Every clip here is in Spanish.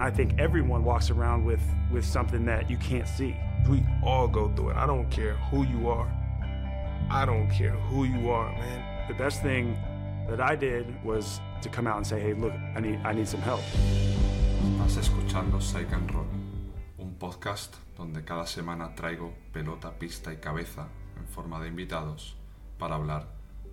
I think everyone walks around with, with something that you can't see. We all go through it. I don't care who you are. I don't care who you are, man. The best thing that I did was to come out and say, hey, look, I need, I need some help. Estás escuchando Psych and Roll, un podcast donde cada semana traigo pelota, pista y cabeza en forma de invitados para hablar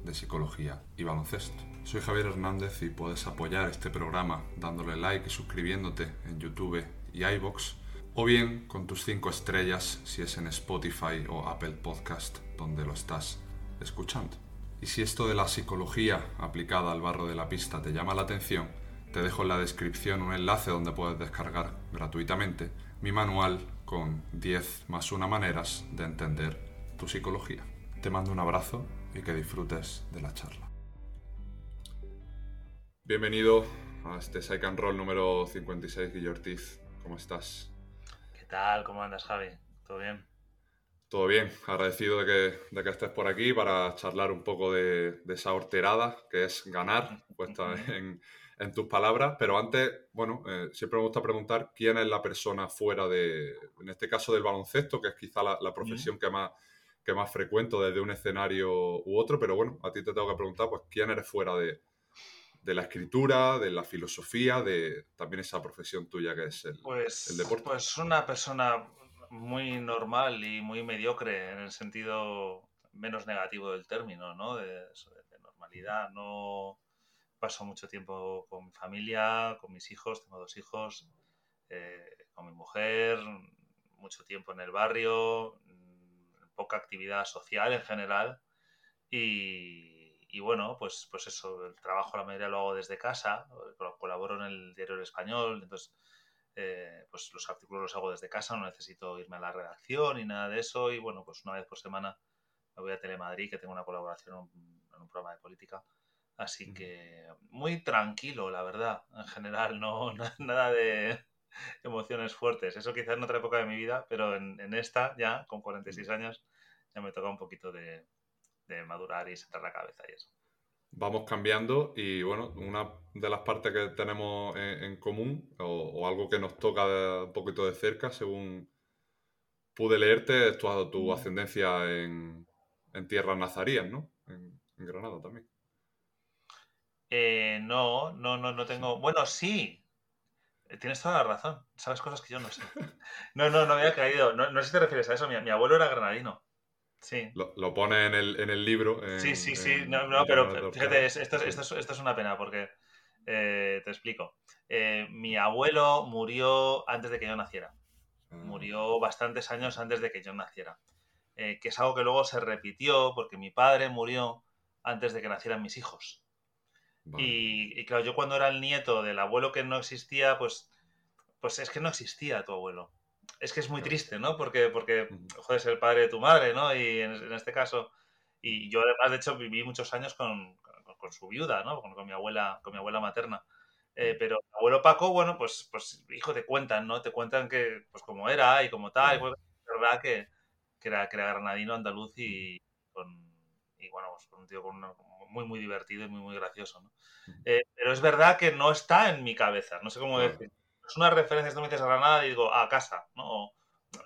de psicología y baloncesto. Soy Javier Hernández y puedes apoyar este programa dándole like y suscribiéndote en YouTube y iBox o bien con tus 5 estrellas si es en Spotify o Apple Podcast donde lo estás escuchando. Y si esto de la psicología aplicada al barro de la pista te llama la atención, te dejo en la descripción un enlace donde puedes descargar gratuitamente mi manual con 10 más una maneras de entender tu psicología. Te mando un abrazo y que disfrutes de la charla. Bienvenido a este Psych and Roll número 56, Guillermo Ortiz. ¿Cómo estás? ¿Qué tal? ¿Cómo andas, Javi? ¿Todo bien? Todo bien, agradecido de que, de que estés por aquí para charlar un poco de, de esa horterada que es ganar, puesta en, en, tus palabras. Pero antes, bueno, eh, siempre me gusta preguntar quién es la persona fuera de, en este caso del baloncesto, que es quizá la, la profesión que más que más frecuento desde un escenario u otro, pero bueno, a ti te tengo que preguntar, pues, ¿quién eres fuera de, de la escritura, de la filosofía, de también esa profesión tuya que es el, pues, el deporte? Pues una persona muy normal y muy mediocre en el sentido menos negativo del término, ¿no? De, de normalidad. No paso mucho tiempo con mi familia, con mis hijos, tengo dos hijos, eh, con mi mujer, mucho tiempo en el barrio, poca actividad social en general y, y, bueno, pues, pues eso, el trabajo la mayoría lo hago desde casa, colaboro en el diario El Español, entonces eh, pues los artículos los hago desde casa, no necesito irme a la redacción ni nada de eso y bueno, pues una vez por semana me voy a Telemadrid que tengo una colaboración en un, en un programa de política. Así que muy tranquilo, la verdad, en general, no nada de, emociones fuertes. Eso quizás en otra época de mi vida, pero en, en esta ya, con 46 años, ya me toca un poquito de, de, madurar y sentar la cabeza y eso. Vamos cambiando y bueno, una de las partes que tenemos en, en común o, o, algo que nos toca de, un poquito de cerca, según pude leerte, es tu, tu ascendencia en, en tierras nazarías, ¿no? En, en Granada también. Eh, no, no, no, no tengo. Bueno, sí, Tienes toda la razón. Sabes cosas que yo no sé. No, no, no había caído. No, no sé si te refieres a eso. Mi, mi abuelo era granadino. Sí. Lo, lo, pone en el, en el libro. En, sí, sí, sí. En, no, no pero fíjate, esto, esto, es, esto, es, una pena porque eh, te explico. Eh, mi abuelo murió antes de que yo naciera. Ah. Murió bastantes años antes de que yo naciera. Eh, que es algo que luego se repitió porque mi padre murió antes de que nacieran mis hijos. Vale. Y, y, claro, yo cuando era el nieto del abuelo que no existía, pues, pues es que no existía tu abuelo. Es que es muy triste, ¿no? Porque, porque joder, es el padre de tu madre, ¿no? Y en, en, este caso, y yo además, de hecho, viví muchos años con, con, con su viuda, ¿no? Con, con, mi abuela, con mi abuela materna. Eh, pero el abuelo Paco, bueno, pues, pues, hijo, te cuentan, ¿no? Te cuentan que, pues, cómo era y cómo tal. Y pues, es verdad que, que, era, que era granadino, andaluz y, con, y bueno, pues, un tío con una, muy, muy divertido y muy, muy gracioso. ¿no? Eh, pero es verdad que no está en mi cabeza, no sé cómo decir. Es una referencia, tú me dices a Granada y digo, a casa, ¿no? O,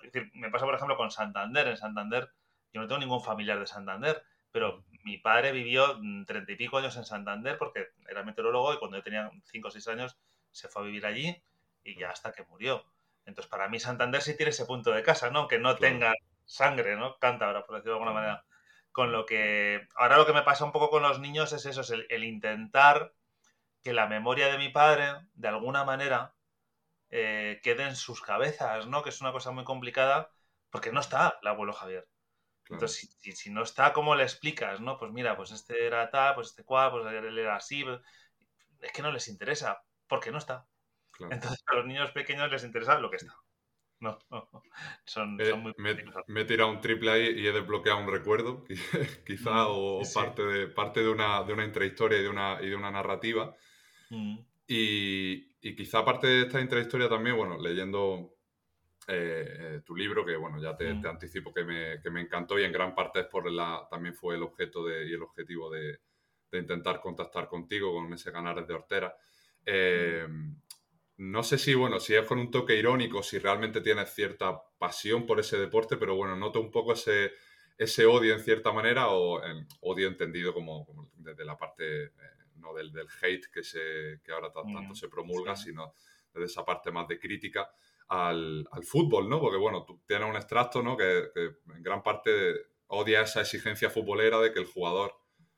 es decir, me pasa, por ejemplo, con Santander. En Santander, yo no tengo ningún familiar de Santander, pero mi padre vivió treinta y pico años en Santander porque era meteorólogo y cuando yo tenía cinco o seis años se fue a vivir allí y ya hasta que murió. Entonces, para mí Santander sí tiene ese punto de casa, ¿no? Que no claro. tenga sangre, ¿no? Cántabra, por decirlo de alguna manera con lo que ahora lo que me pasa un poco con los niños es eso, es el, el intentar que la memoria de mi padre, de alguna manera, eh, quede en sus cabezas, ¿no? Que es una cosa muy complicada porque no está el abuelo Javier. Claro. Entonces, si, si, no está, ¿cómo le explicas, no? Pues mira, pues este era tal, pues este cual, pues él era así. Es que no les interesa, porque no está. Claro. Entonces, a los niños pequeños les interesa lo que está. No, no, no. Son, eh, son muy me, me, he tirado un triple ahí y he desbloqueado un recuerdo, quizá, mm, o sí. parte, de, parte de, una, de una intrahistoria y de una, y de una narrativa. Mm. Y, y, quizá parte de esta intrahistoria también, bueno, leyendo eh, tu libro, que bueno, ya te, mm. te anticipo que me, que me, encantó y en gran parte es por la, también fue el objeto de, y el objetivo de, de intentar contactar contigo con ese Canares de Hortera. Eh, no sé si, bueno, si es con un toque irónico, si realmente tienes cierta pasión por ese deporte, pero bueno, noto un poco ese, ese odio en cierta manera, o odio entendido como, desde la parte, eh, no del, del, hate que, se, que ahora tanto se promulga, sino desde esa parte más de crítica al, al, fútbol, ¿no? Porque bueno, tú tienes un extracto, ¿no? Que, que en gran parte odia esa exigencia futbolera de que el jugador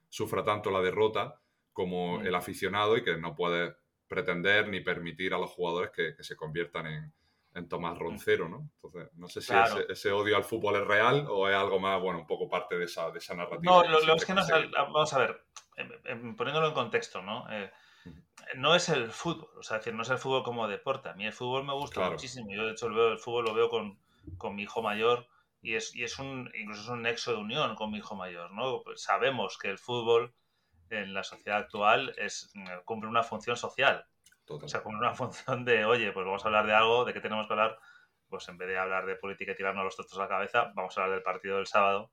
sufra tanto la derrota como el aficionado y que no puede pretender ni permitir a los jugadores que, se conviertan en, en, Tomás Roncero, ¿no? Entonces, no sé si ese, odio al fútbol es real o es algo más, bueno, un poco parte de esa, de esa narrativa. No, lo, es que no vamos a ver, em, em, poniéndolo en contexto, ¿no? Eh, no es el fútbol, o sea, decir, no es el fútbol como deporte. A mí el fútbol me gusta muchísimo. Yo, de hecho, el, veo, el fútbol lo veo con, con mi hijo mayor y es, y es un, incluso es un nexo de unión con mi hijo mayor, ¿no? Pues sabemos que el fútbol en la sociedad actual es, mm, cumple una función social. O sea, cumple una función de, oye, pues vamos a hablar de algo, ¿de qué tenemos que hablar? Pues en vez de hablar de política y tirarnos los trozos a la cabeza, vamos a hablar del partido del sábado.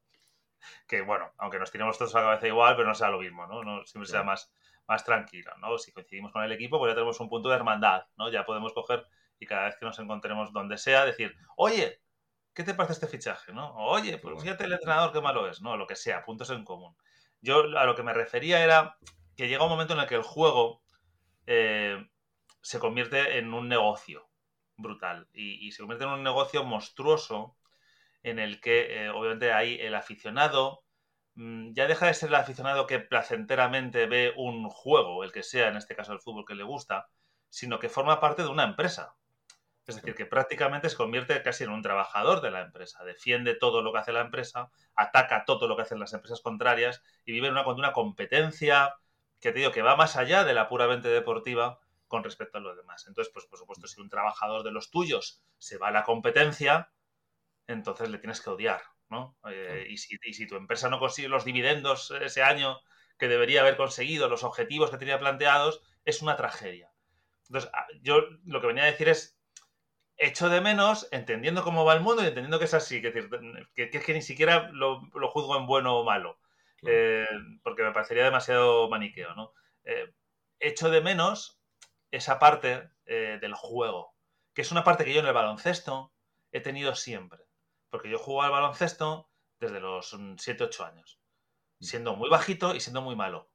Que bueno, aunque nos tiremos todos a la cabeza igual, pero no sea lo mismo, ¿no? no siempre sea más, más tranquilo, ¿no? Si coincidimos con el equipo, pues ya tenemos un punto de hermandad, ¿no? Ya podemos coger y cada vez que nos encontremos donde sea, decir, oye, ¿qué te parece este fichaje? ¿no? Oye, pues fíjate el entrenador qué malo es, ¿no? Lo que sea, puntos en común. Yo a lo que me refería era que llega un momento en el que el juego eh, se convierte en un negocio brutal y, se convierte en un negocio monstruoso en el que eh, obviamente hay el aficionado, mm, ya deja de ser el aficionado que placenteramente ve un juego, el que sea, en este caso el fútbol que le gusta, sino que forma parte de una empresa. Es decir, que prácticamente se convierte casi en un trabajador de la empresa. Defiende todo lo que hace la empresa, ataca todo lo que hacen las empresas contrarias y vive en una, una competencia que te digo que va más allá de la puramente deportiva con respecto a los demás. Entonces, pues por supuesto, si un trabajador de los tuyos se va a la competencia, entonces le tienes que odiar, ¿no? Eh, y, si, y si tu empresa no consigue los dividendos ese año que debería haber conseguido, los objetivos que tenía planteados, es una tragedia. Entonces, yo lo que venía a decir es echo de menos, entendiendo cómo va el mundo y entendiendo que es así, que, que, que, que ni siquiera lo, juzgo en bueno o malo, eh, porque me parecería demasiado maniqueo, ¿no? Eh, echo de menos esa parte eh, del juego, que es una parte que yo en el baloncesto he tenido siempre, porque yo juego al baloncesto desde los 7-8 años, mm. siendo muy bajito y siendo muy malo.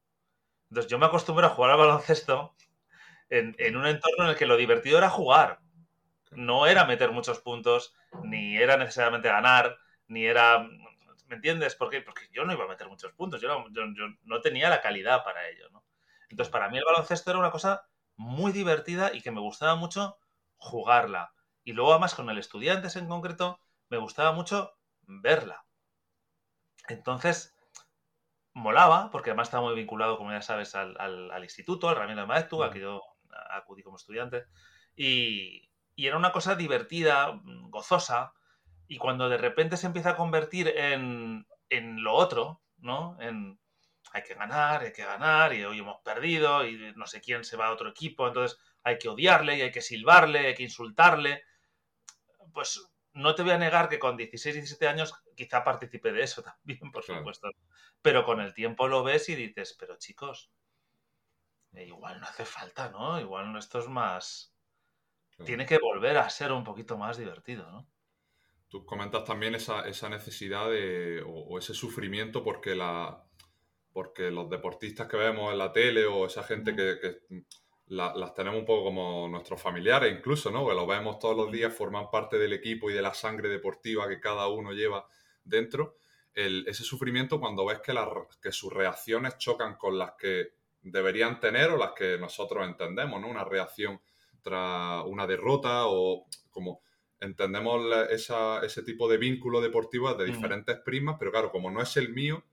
Entonces yo me acostumbro a jugar al baloncesto en, en un entorno en el que lo divertido era jugar, no era meter muchos puntos, ni era necesariamente ganar, ni era... ¿Me entiendes? ¿Por qué? Porque yo no iba a meter muchos puntos, yo no, tenía la calidad para ello, ¿no? Entonces, para mí el baloncesto era una cosa muy divertida y que me gustaba mucho jugarla. Y luego, además, con el estudiantes en concreto, me gustaba mucho verla. Entonces, molaba, porque además estaba muy vinculado, como ya sabes, al, instituto, al Ramiro de Maeztu, a que yo acudí como estudiante. Y, y era una cosa divertida, mm, gozosa, y cuando de repente se empieza a convertir en, en lo otro, ¿no? En hay que ganar, hay que ganar, y hoy hemos perdido, y no sé quién se va a otro equipo, entonces hay que odiarle, y hay que silbarle, hay que insultarle. Pues no te voy a negar que con 16, 17 años quizá participe de eso también, por supuesto. Pero con el tiempo lo ves y dices, pero chicos, eh, igual no hace falta, ¿no? Igual esto es más, tiene que volver a ser un poquito más divertido, ¿no? Tú comentas también esa, necesidad de, o, ese sufrimiento porque, la, porque los deportistas que vemos en la tele o esa gente que, las tenemos un poco como nuestros familiares incluso, ¿no? Que los vemos todos los días, forman parte del equipo y de la sangre deportiva que cada uno lleva dentro. ese sufrimiento cuando ves que, que sus reacciones chocan con las que deberían tener o las que nosotros entendemos, ¿no? Una reacción una derrota o como entendemos ese tipo de vínculo deportivo de diferentes prismas, pero claro, como no es el mío,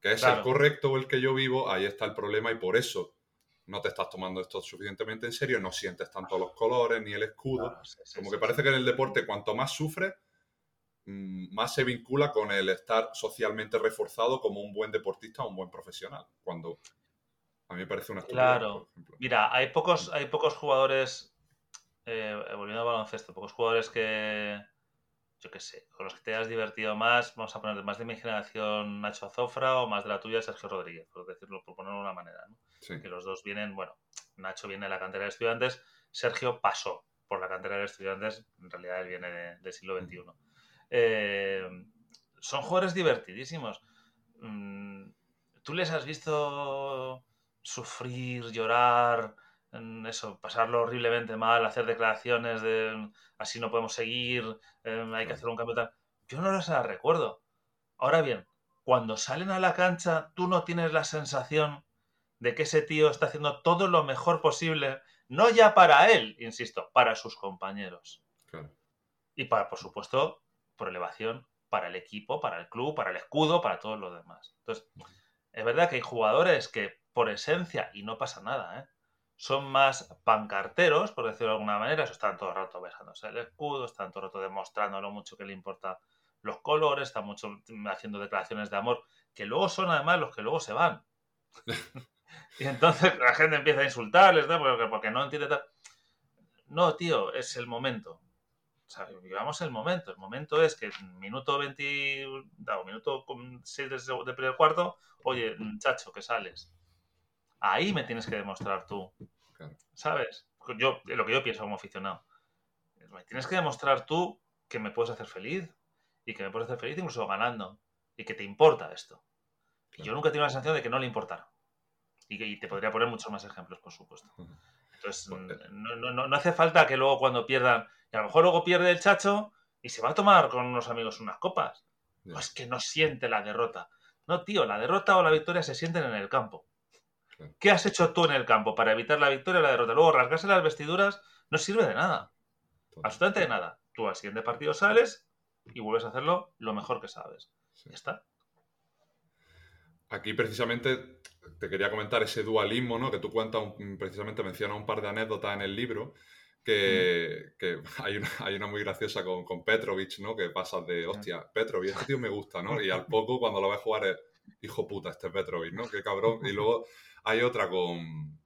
que es el correcto o el que yo vivo, ahí está el problema y por eso no te estás tomando esto suficientemente en serio, no sientes tanto los colores ni el escudo. como que parece que en el deporte cuanto más sufre, mm, más se vincula con el estar socialmente reforzado como un buen deportista o un buen profesional. Cuando a mí me parece una Claro. Mira, hay pocos, hay pocos jugadores eh, volviendo al baloncesto, pocos jugadores que, yo qué sé, con los que te has divertido más, vamos a poner más de mi generación Nacho Azofra o más de la tuya Sergio Rodríguez, por decirlo, por ponerlo de una manera, ¿no? Que los dos vienen, bueno, Nacho viene de la cantera de estudiantes, Sergio pasó por la cantera de estudiantes, en realidad él viene del siglo XXI. Eh, son jugadores divertidísimos. Mm, ¿Tú les has visto sufrir, llorar, eso, pasarlo horriblemente mal, hacer declaraciones de así no podemos seguir, em, hay que hacer un cambio tal? Yo no las recuerdo. Ahora bien, cuando salen a la cancha, tú no tienes la sensación de que ese tío está haciendo todo lo mejor posible, no ya para él, insisto, para sus compañeros. Y para, por supuesto, por elevación, para el equipo, para el club, para el escudo, para todos los demás. Entonces, es verdad que hay jugadores que, por esencia, y no pasa nada, ¿eh? Son más pancarteros, por decirlo de alguna manera, eso están todo el rato besándose el escudo, están todo el rato demostrando lo mucho que le importa los colores, están mucho haciendo declaraciones de amor, que luego son además los que luego se van. y entonces la gente empieza a insultarles, ¿no? porque, porque no entiende tal. No, tío, es el momento. O sea, vivamos el momento. El momento es que minuto 20, o minuto 6 de primer cuarto, oye, chacho, que sales. Ahí me tienes que demostrar tú. ¿Sabes? Yo, lo que yo pienso como aficionado. Me tienes que demostrar tú que me puedes hacer feliz. Y que me puedes hacer feliz incluso ganando. Y que te importa esto. Y yo nunca he tenido la sensación de que no le importara. Y, te podría poner muchos más ejemplos, por supuesto. Entonces, eh. no, hace falta que luego cuando pierdan, y a lo mejor luego pierde el chacho y se va a tomar con unos amigos unas copas. Pues que no siente la derrota. No, tío, la derrota o la victoria se sienten en el campo. ¿Qué has hecho tú en el campo para evitar la victoria o la derrota? Luego rasgarse las vestiduras no sirve de nada. Absolutamente de nada. Tú al siguiente partido sales y vuelves a hacerlo lo mejor que sabes. Ya está. Aquí precisamente te quería comentar ese dualismo, ¿no? Que tú cuentas, precisamente mencionas un par de anécdotas en el libro, que, hay, una, hay, una, muy graciosa con, con Petrovic, ¿no? Que pasas de, hostia, Petrovic, este tío me gusta, ¿no? Y al poco, cuando lo ves jugar, es, hijo puta, este Petrovic, ¿no? Qué cabrón. Y luego hay otra con,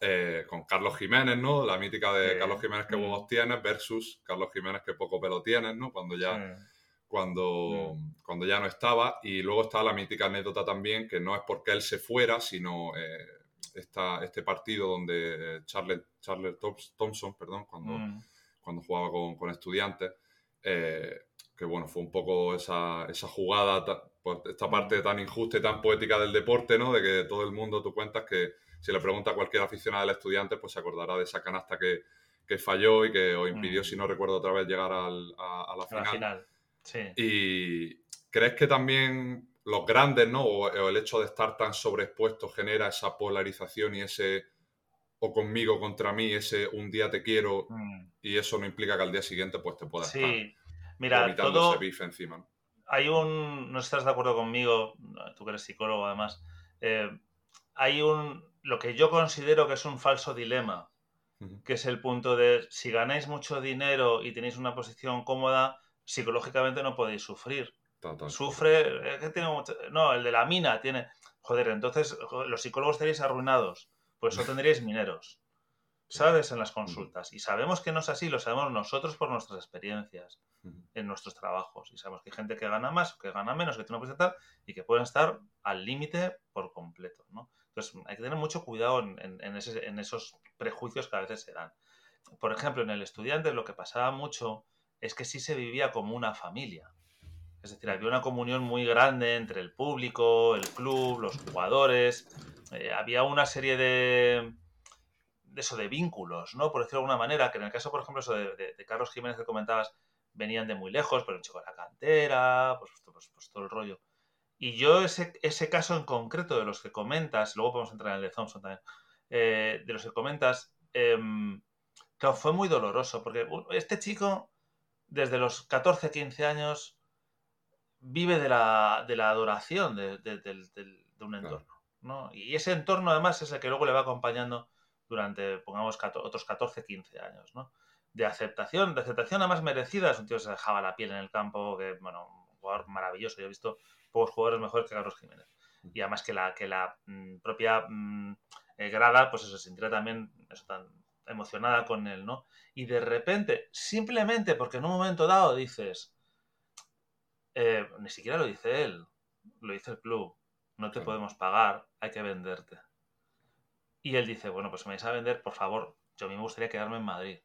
eh, con Carlos Jiménez, ¿no? La mítica de Carlos Jiménez que vos mm. tienes versus Carlos Jiménez que poco pelo tienes, ¿no? Cuando ya, cuando, mm. cuando ya no estaba. Y luego está la mítica anécdota también, que no es porque él se fuera, sino eh, este partido donde eh, Charles, Charles Thompson, perdón, cuando, mm. cuando jugaba con, con estudiantes, que bueno, fue un poco esa, esa jugada pues, esta parte tan injusta y tan poética del deporte, ¿no? De que todo el mundo, tú cuentas que si le pregunta a cualquier aficionado del estudiante, pues se acordará de esa canasta que, falló y que os impidió, mm. si no recuerdo otra vez, llegar a, la final. Y crees que también los grandes, ¿no? O, el hecho de estar tan sobreexpuesto genera esa polarización y ese o conmigo contra mí, ese un día te quiero mm. y eso no implica que al día siguiente pues te puedas sí. Mira, todo, ese encima hay un, no estás de acuerdo conmigo, tú que eres psicólogo además, eh, hay un, lo que yo considero que es un falso dilema, que es el punto de si ganáis mucho dinero y tenéis una posición cómoda, psicológicamente no podéis sufrir. Sufre, no, el de la mina tiene, joder, entonces los psicólogos estaréis arruinados, pues eso tendríais mineros. ¿sabes? En las consultas. Y sabemos que no es así, lo sabemos nosotros por nuestras experiencias en nuestros trabajos. Y sabemos que hay gente que gana más, que gana menos, que tiene una tal, y que pueden estar al límite por completo, ¿no? Entonces hay que tener mucho cuidado en, esos prejuicios que a veces se dan. Por ejemplo, en el estudiante lo que pasaba mucho es que sí se vivía como una familia. Es decir, había una comunión muy grande entre el público, el club, los jugadores. Eh, había una serie de, eso, de vínculos, ¿no? Por decirlo de alguna manera, que en el caso, por ejemplo, de, Carlos Jiménez que comentabas, venían de muy lejos, pero un chico de la cantera, pues, pues, pues, todo el rollo. Y yo ese, ese caso en concreto de los que comentas, luego podemos entrar en el de Thompson también, eh, de los que comentas, em, claro, fue muy doloroso, porque este chico, desde los 14, 15 años, vive de la, de la adoración de, un entorno. ¿no? Y ese entorno además es el que luego le va acompañando durante, pongamos, otros 14, 15 años, ¿no? De aceptación, de aceptación además merecida. Es un tío que se dejaba la piel en el campo, que, bueno, un jugador maravilloso. Yo he visto pocos jugadores mejores que Carlos Jiménez. Y además que la, que la mm, propia mm, eh, grada, pues eso, se sintiera también eso, tan emocionada con él, ¿no? Y de repente, simplemente porque en un momento dado dices, eh, ni siquiera lo dice él, lo dice el club, no te podemos pagar, hay que venderte. Y él dice, bueno, pues me vais a vender, por favor, yo a mí me gustaría quedarme en Madrid.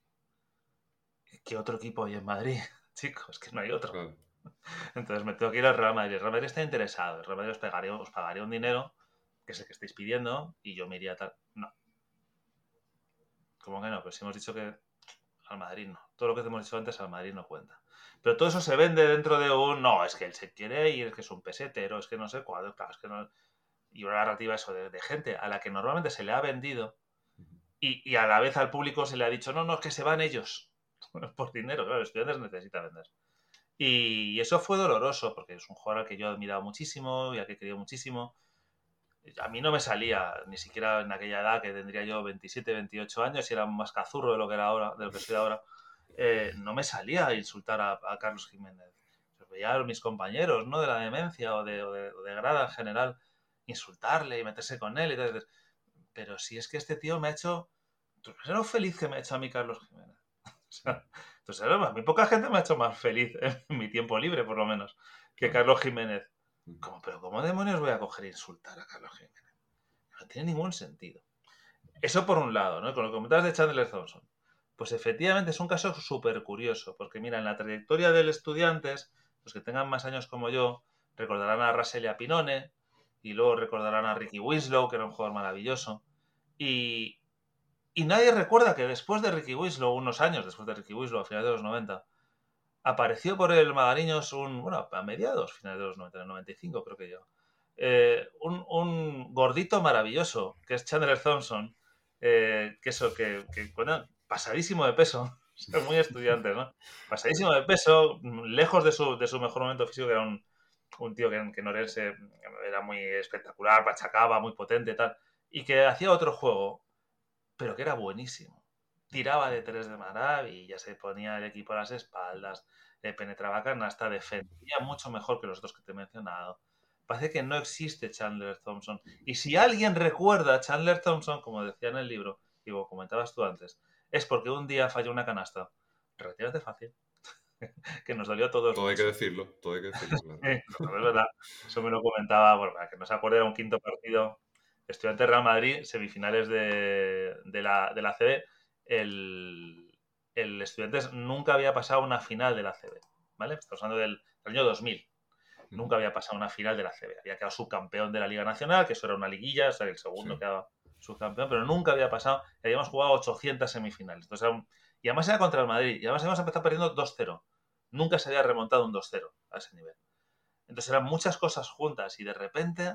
¿Qué otro equipo hay en Madrid? Chicos, que no hay otro. Entonces me tengo que ir al Real Madrid. El Real Madrid está interesado. El Real Madrid os pagaría, os pagaría un dinero, que es el que estáis pidiendo, y yo me iría a tal. No. ¿Cómo que no? Pues si hemos dicho que al Madrid no. Todo lo que hemos dicho antes al Madrid no cuenta. Pero todo eso se vende dentro de un. No, es que él se quiere ir, es que es un pesetero, es que no sé cuál, claro, es que no. Y una narrativa eso de, gente a la que normalmente se le ha vendido y, a la vez al público se le ha dicho, no, no, es que se van ellos por dinero. Claro, los estudiantes necesitan vender. Y eso fue doloroso, porque es un jugador al que yo he admirado muchísimo y al que he querido muchísimo. A mí no me salía, ni siquiera en aquella edad que tendría yo 27, 28 años y era más cazurro de lo que era ahora, de lo que soy ahora, eh, no me salía a insultar a, Carlos Jiménez. veía a mis compañeros, ¿no? De la demencia o de, de, grada en general, insultarle y meterse con él. Y Pero si es que este tío me ha hecho... Era feliz que me ha hecho a mí Carlos Jiménez. Entonces, a mí poca gente me ha hecho más feliz en mi tiempo libre, por lo menos, que Carlos Jiménez. Como, pero ¿cómo demonios voy a coger e insultar a Carlos Jiménez? No tiene ningún sentido. Eso por un lado, ¿no? Con lo que comentabas de Chandler Thompson. Pues efectivamente es un caso súper curioso, porque mira, en la trayectoria del estudiantes, los que tengan más años como yo, recordarán a Raselia Pinone, y luego recordarán a Ricky Winslow, que era un jugador maravilloso. Y, y nadie recuerda que después de Ricky Winslow, unos años después de Ricky Winslow, a finales de los 90, apareció por el Magariños un, bueno, a mediados, finales de los 90, en el 95 creo que yo, eh, un, gordito maravilloso, que es Chandler Thompson, eh, que eso, que, que pasadísimo de peso, muy estudiante, ¿no? Pasadísimo de peso, lejos de su, de su mejor momento físico, que era un, un tío que, que no era muy espectacular, pachacaba, muy potente y tal, y que hacía otro juego pero que era buenísimo. Tiraba de tres de maravilla, se ponía el equipo a las espaldas, le penetraba canasta, defendía mucho mejor que los dos que te he mencionado. Parece que no existe Chandler Thompson. Y si alguien recuerda a Chandler Thompson, como decía en el libro, y como comentabas tú antes, es porque un día falló una canasta. Relativamente fácil. que nos dolió a todos. Todo hay que decirlo, todo hay que decirlo. es verdad. Eso me lo comentaba, bueno, para que no se acuerde, era un quinto partido Estudiante Real Madrid, semifinales de, la, de la CB, el, el Estudiantes nunca había pasado una final de la CB, ¿vale? Estamos hablando del, año 2000. Nunca había pasado una final de la CB. Había quedado subcampeón de la Liga Nacional, que eso era una liguilla, o sea, el segundo quedaba subcampeón, pero nunca había pasado. Y habíamos jugado 800 semifinales. Entonces, y además era contra el Madrid. Y además habíamos empezado perdiendo 2-0. Nunca se había remontado un 2-0 a ese nivel. Entonces eran muchas cosas juntas y de repente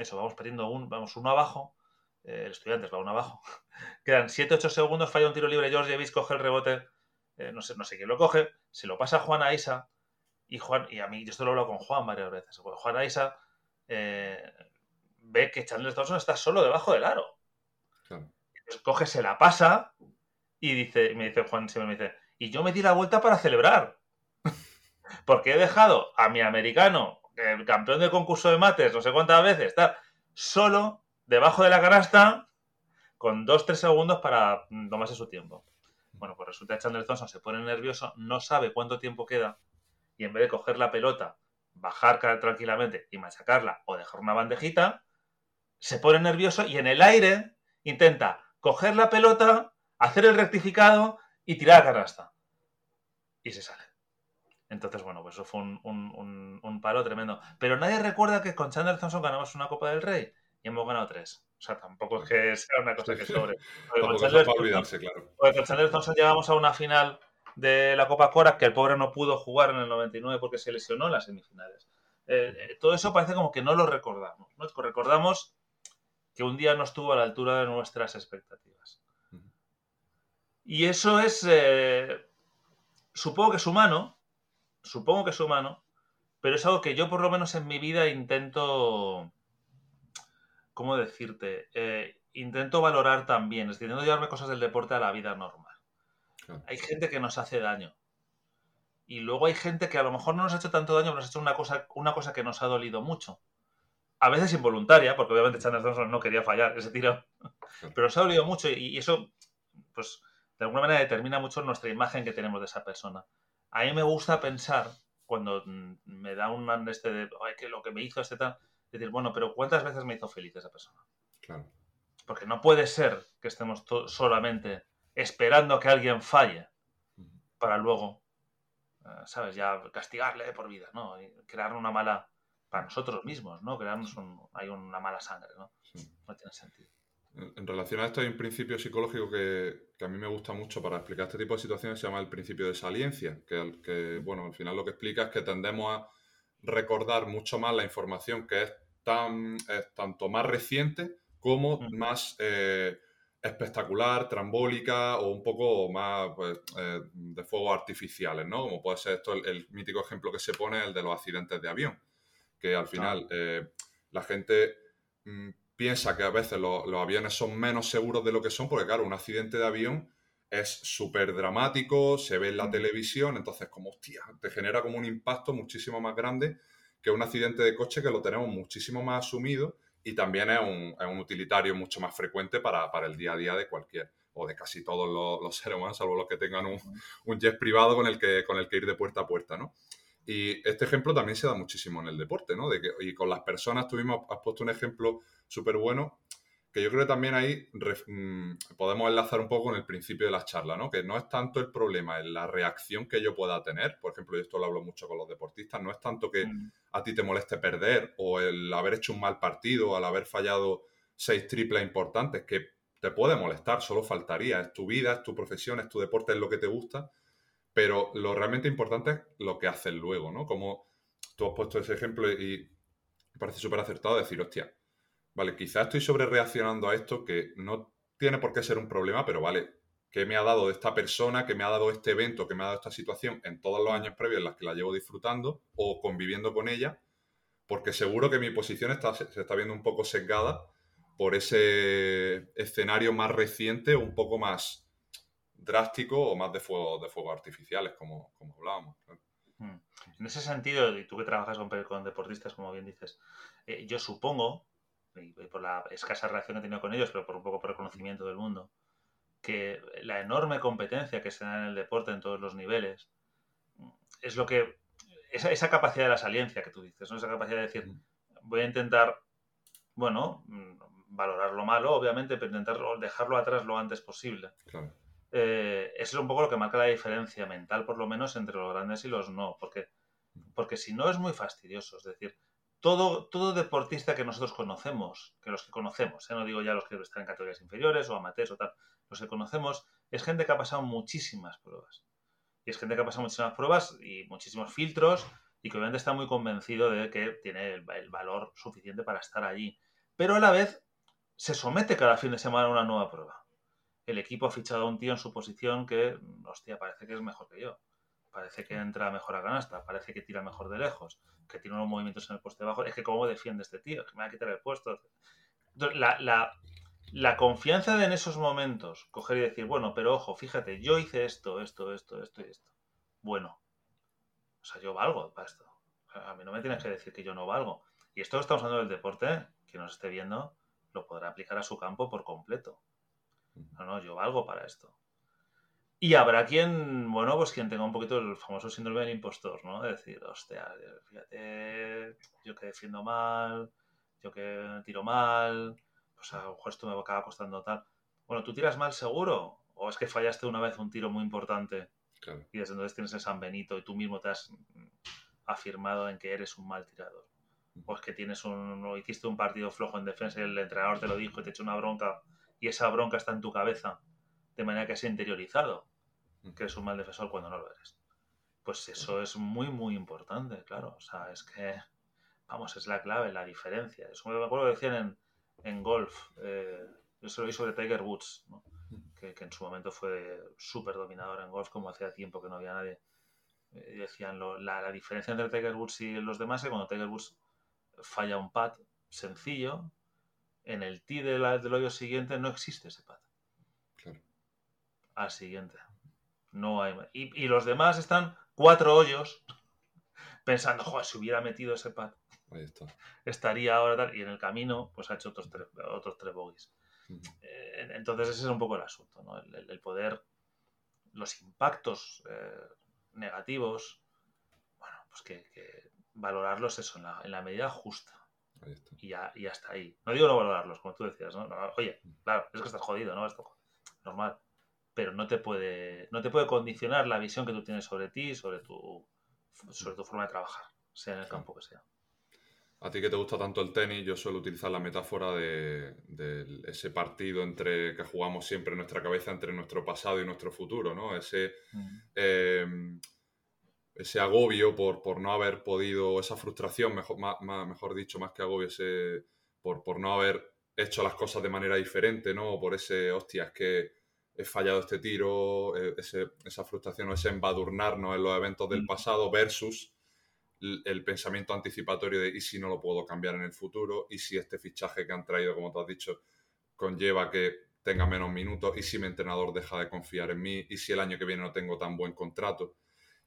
eso, vamos perdiendo un, vamos uno abajo, eh, el estudiantes va uno abajo, quedan 7-8 segundos, falla un tiro libre, George Davis coge el rebote, eh, no, sé, no sé quién lo coge, se lo pasa a Juan Aisa, y Juan, y a mí, yo esto lo hablo con Juan varias veces, Juan Aisa eh, ve que Chandler Thompson está solo debajo del aro. Entonces coge, se la pasa y dice, me dice Juan, siempre me dice, y yo me di la vuelta para celebrar. Porque he dejado a mi americano el campeón del concurso de mates, no sé cuántas veces, está solo debajo de la canasta con 2-3 segundos para tomarse su tiempo. Bueno, pues resulta que Chandler Thompson se pone nervioso, no sabe cuánto tiempo queda y en vez de coger la pelota, bajar tranquilamente y machacarla o dejar una bandejita, se pone nervioso y en el aire intenta coger la pelota, hacer el rectificado y tirar la canasta. Y se sale. Entonces, bueno, pues eso fue un, paro tremendo. Pero nadie recuerda que con Chandler Thompson ganamos una Copa del Rey y hemos ganado tres. O sea, tampoco es que sea una cosa que sobre. con Chandler, olvidarse, claro. con Chandler Thompson llegamos a una final de la Copa Cora que el pobre no pudo jugar en el 99 porque se lesionó en las semifinales. Eh, eh, todo eso parece como que no lo recordamos. ¿no? Recordamos que un día no estuvo a la altura de nuestras expectativas. Y eso es, eh, supongo que es humano, supongo que es humano, pero es algo que yo por lo menos en mi vida intento, ¿cómo decirte? Eh, intento valorar también, es decir, intento llevarme cosas del deporte a la vida normal. Hay gente que nos hace daño. Y luego hay gente que a lo mejor no nos ha hecho tanto daño, pero nos ha hecho una cosa, una cosa que nos ha dolido mucho. A veces involuntaria, porque obviamente Chandler Thompson no quería fallar ese tiro, pero nos ha dolido mucho y eso, pues, de alguna manera determina mucho nuestra imagen que tenemos de esa persona a mí me gusta pensar, cuando me da un este de, ay, que lo que me hizo este tal, decir, bueno, pero ¿cuántas veces me hizo feliz esa persona? Claro. Porque no puede ser que estemos solamente esperando que alguien falle para luego, eh, ¿sabes? Ya castigarle por vida, ¿no? Y crear una mala, para nosotros mismos, ¿no? Crearnos hay una mala sangre, ¿no? No tiene sentido. En relación a esto hay un principio psicológico que, a mí me gusta mucho para explicar este tipo de situaciones, se llama el principio de saliencia, que, que, bueno, al final lo que explica es que tendemos a recordar mucho más la información que es, tan, es tanto más reciente como más eh, espectacular, trambólica o un poco más pues, eh, de fuegos artificiales, ¿no? Como puede ser esto, el, mítico ejemplo que se pone, el de los accidentes de avión, que al final eh, la gente mm, piensa que a veces los aviones son menos seguros de lo que son, porque claro, un accidente de avión es súper dramático, se ve en la televisión, entonces como, hostia, te genera como un impacto muchísimo más grande que un accidente de coche que lo tenemos muchísimo más asumido y también es un, utilitario mucho más frecuente para, el día a día de cualquier o de casi todos los, seres humanos, salvo los que tengan un, jet privado con el, que, con el que ir de puerta a puerta, ¿no? Y este ejemplo también se da muchísimo en el deporte, ¿no? De que, y con las personas tuvimos, has puesto un ejemplo súper bueno que yo creo que también ahí mm, podemos enlazar un poco con el principio de la charla, ¿no? Que no es tanto el problema en la reacción que yo pueda tener, por ejemplo, y esto lo hablo mucho con los deportistas, no es tanto que mm. a ti te moleste perder o el haber hecho un mal partido o al haber fallado seis triples importantes, que te puede molestar, solo faltaría, es tu vida, es tu profesión, es tu deporte, es lo que te gusta, pero lo realmente importante es lo que haces luego, ¿no? Como tú has puesto ese ejemplo y parece súper acertado decir, hostia, vale, quizás estoy sobre reaccionando a esto que no tiene por qué ser un problema, pero vale, ¿qué me ha dado de esta persona, qué me ha dado este evento, qué me ha dado esta situación en todos los años previos en las que la llevo disfrutando o conviviendo con ella? Porque seguro que mi posición está, se está viendo un poco sesgada por ese escenario más reciente, un poco más drástico o más de fuego de fuegos artificiales, como, como hablábamos. Hmm. En ese sentido, y tú que trabajas con, deportistas, como bien dices, eh, yo supongo y por la escasa relación que he tenido con ellos, pero por un poco por el conocimiento del mundo, que la enorme competencia que se da en el deporte en todos los niveles es lo que. Esa, esa capacidad de la saliencia que tú dices, ¿no? esa capacidad de decir, voy a intentar, bueno, valorar lo malo, obviamente, pero intentar dejarlo atrás lo antes posible. Eh, eso es un poco lo que marca la diferencia mental, por lo menos, entre los grandes y los no, porque, porque si no es muy fastidioso, es decir, todo, todo deportista que nosotros conocemos, que los que conocemos, ¿eh? no digo ya los que están en categorías inferiores o amateurs o tal, los que conocemos, es gente que ha pasado muchísimas pruebas. Y es gente que ha pasado muchísimas pruebas y muchísimos filtros y que obviamente está muy convencido de que tiene el, valor suficiente para estar allí. Pero a la vez se somete cada fin de semana a una nueva prueba. El equipo ha fichado a un tío en su posición que, hostia, parece que es mejor que yo parece que entra mejor a canasta, parece que tira mejor de lejos, que tiene unos movimientos en el poste bajo. Es que, ¿cómo defiende este tío? Que me va a quitar el puesto. La, confianza de en esos momentos, coger y decir, bueno, pero ojo, fíjate, yo hice esto, esto, esto, esto y esto. Bueno, o sea, yo valgo para esto. A mí no me tienes que decir que yo no valgo. Y esto estamos hablando del deporte, que nos esté viendo, lo podrá aplicar a su campo por completo. No, no, yo valgo para esto. Y habrá quien, bueno, pues quien tenga un poquito el famoso síndrome del impostor, ¿no? De decir, hostia, fíjate, yo que defiendo mal, yo que tiro mal, pues a lo mejor esto me acaba costando tal. Bueno, ¿tú tiras mal seguro? ¿O es que fallaste una vez un tiro muy importante? Y desde entonces tienes el San Benito y tú mismo te has afirmado en que eres un mal tirador. O es que tienes un, o hiciste un partido flojo en defensa y el entrenador te lo dijo y te echó una bronca y esa bronca está en tu cabeza de manera que has interiorizado que eres un mal defensor cuando no lo eres. Pues eso es muy, muy importante, claro. O sea, es que, vamos, es la clave, la diferencia. Eso me acuerdo que decían en, en golf. Eh, yo se lo vi sobre Tiger Woods, que, en su momento fue súper dominador en golf, como hacía tiempo que no había nadie. Eh, decían la, la, diferencia entre Tiger Woods y los demás es que cuando Tiger Woods falla un pad sencillo, en el tee del hoyo siguiente no existe ese pad. Claro. Al siguiente. No hay y, y, los demás están cuatro hoyos pensando, joder, si hubiera metido ese pad, estaría ahora tal. Y en el camino, pues ha hecho otros tres, otros tres bogies. Eh, entonces, ese es un poco el asunto, ¿no? El, poder, los impactos eh, negativos, bueno, pues que, valorarlos eso en la, medida justa. Y, ya, y hasta ahí. No digo no valorarlos, como tú decías, ¿no? Oye, claro, es que estás jodido, ¿no? Esto normal pero no te puede, no te puede condicionar la visión que tú tienes sobre ti, sobre tu, sobre tu forma de trabajar, sea en el campo que sea. A ti que te gusta tanto el tenis, yo suelo utilizar la metáfora de, ese partido entre que jugamos siempre en nuestra cabeza entre nuestro pasado y nuestro futuro, ¿no? Ese, em, ese agobio por, por, no haber podido, esa frustración, mejor, mejor dicho, más que agobio, ese, por, por no haber hecho las cosas de manera diferente, ¿no? Por ese, hostia, es que he fallado este tiro, eh, esa frustración o ese embadurnarnos en los eventos del pasado versus el pensamiento anticipatorio de y si no lo puedo cambiar en el futuro, y si este fichaje que han traído, como tú has dicho, conlleva que tenga menos minutos, y si mi entrenador deja de confiar en mí, y si el año que viene no tengo tan buen contrato.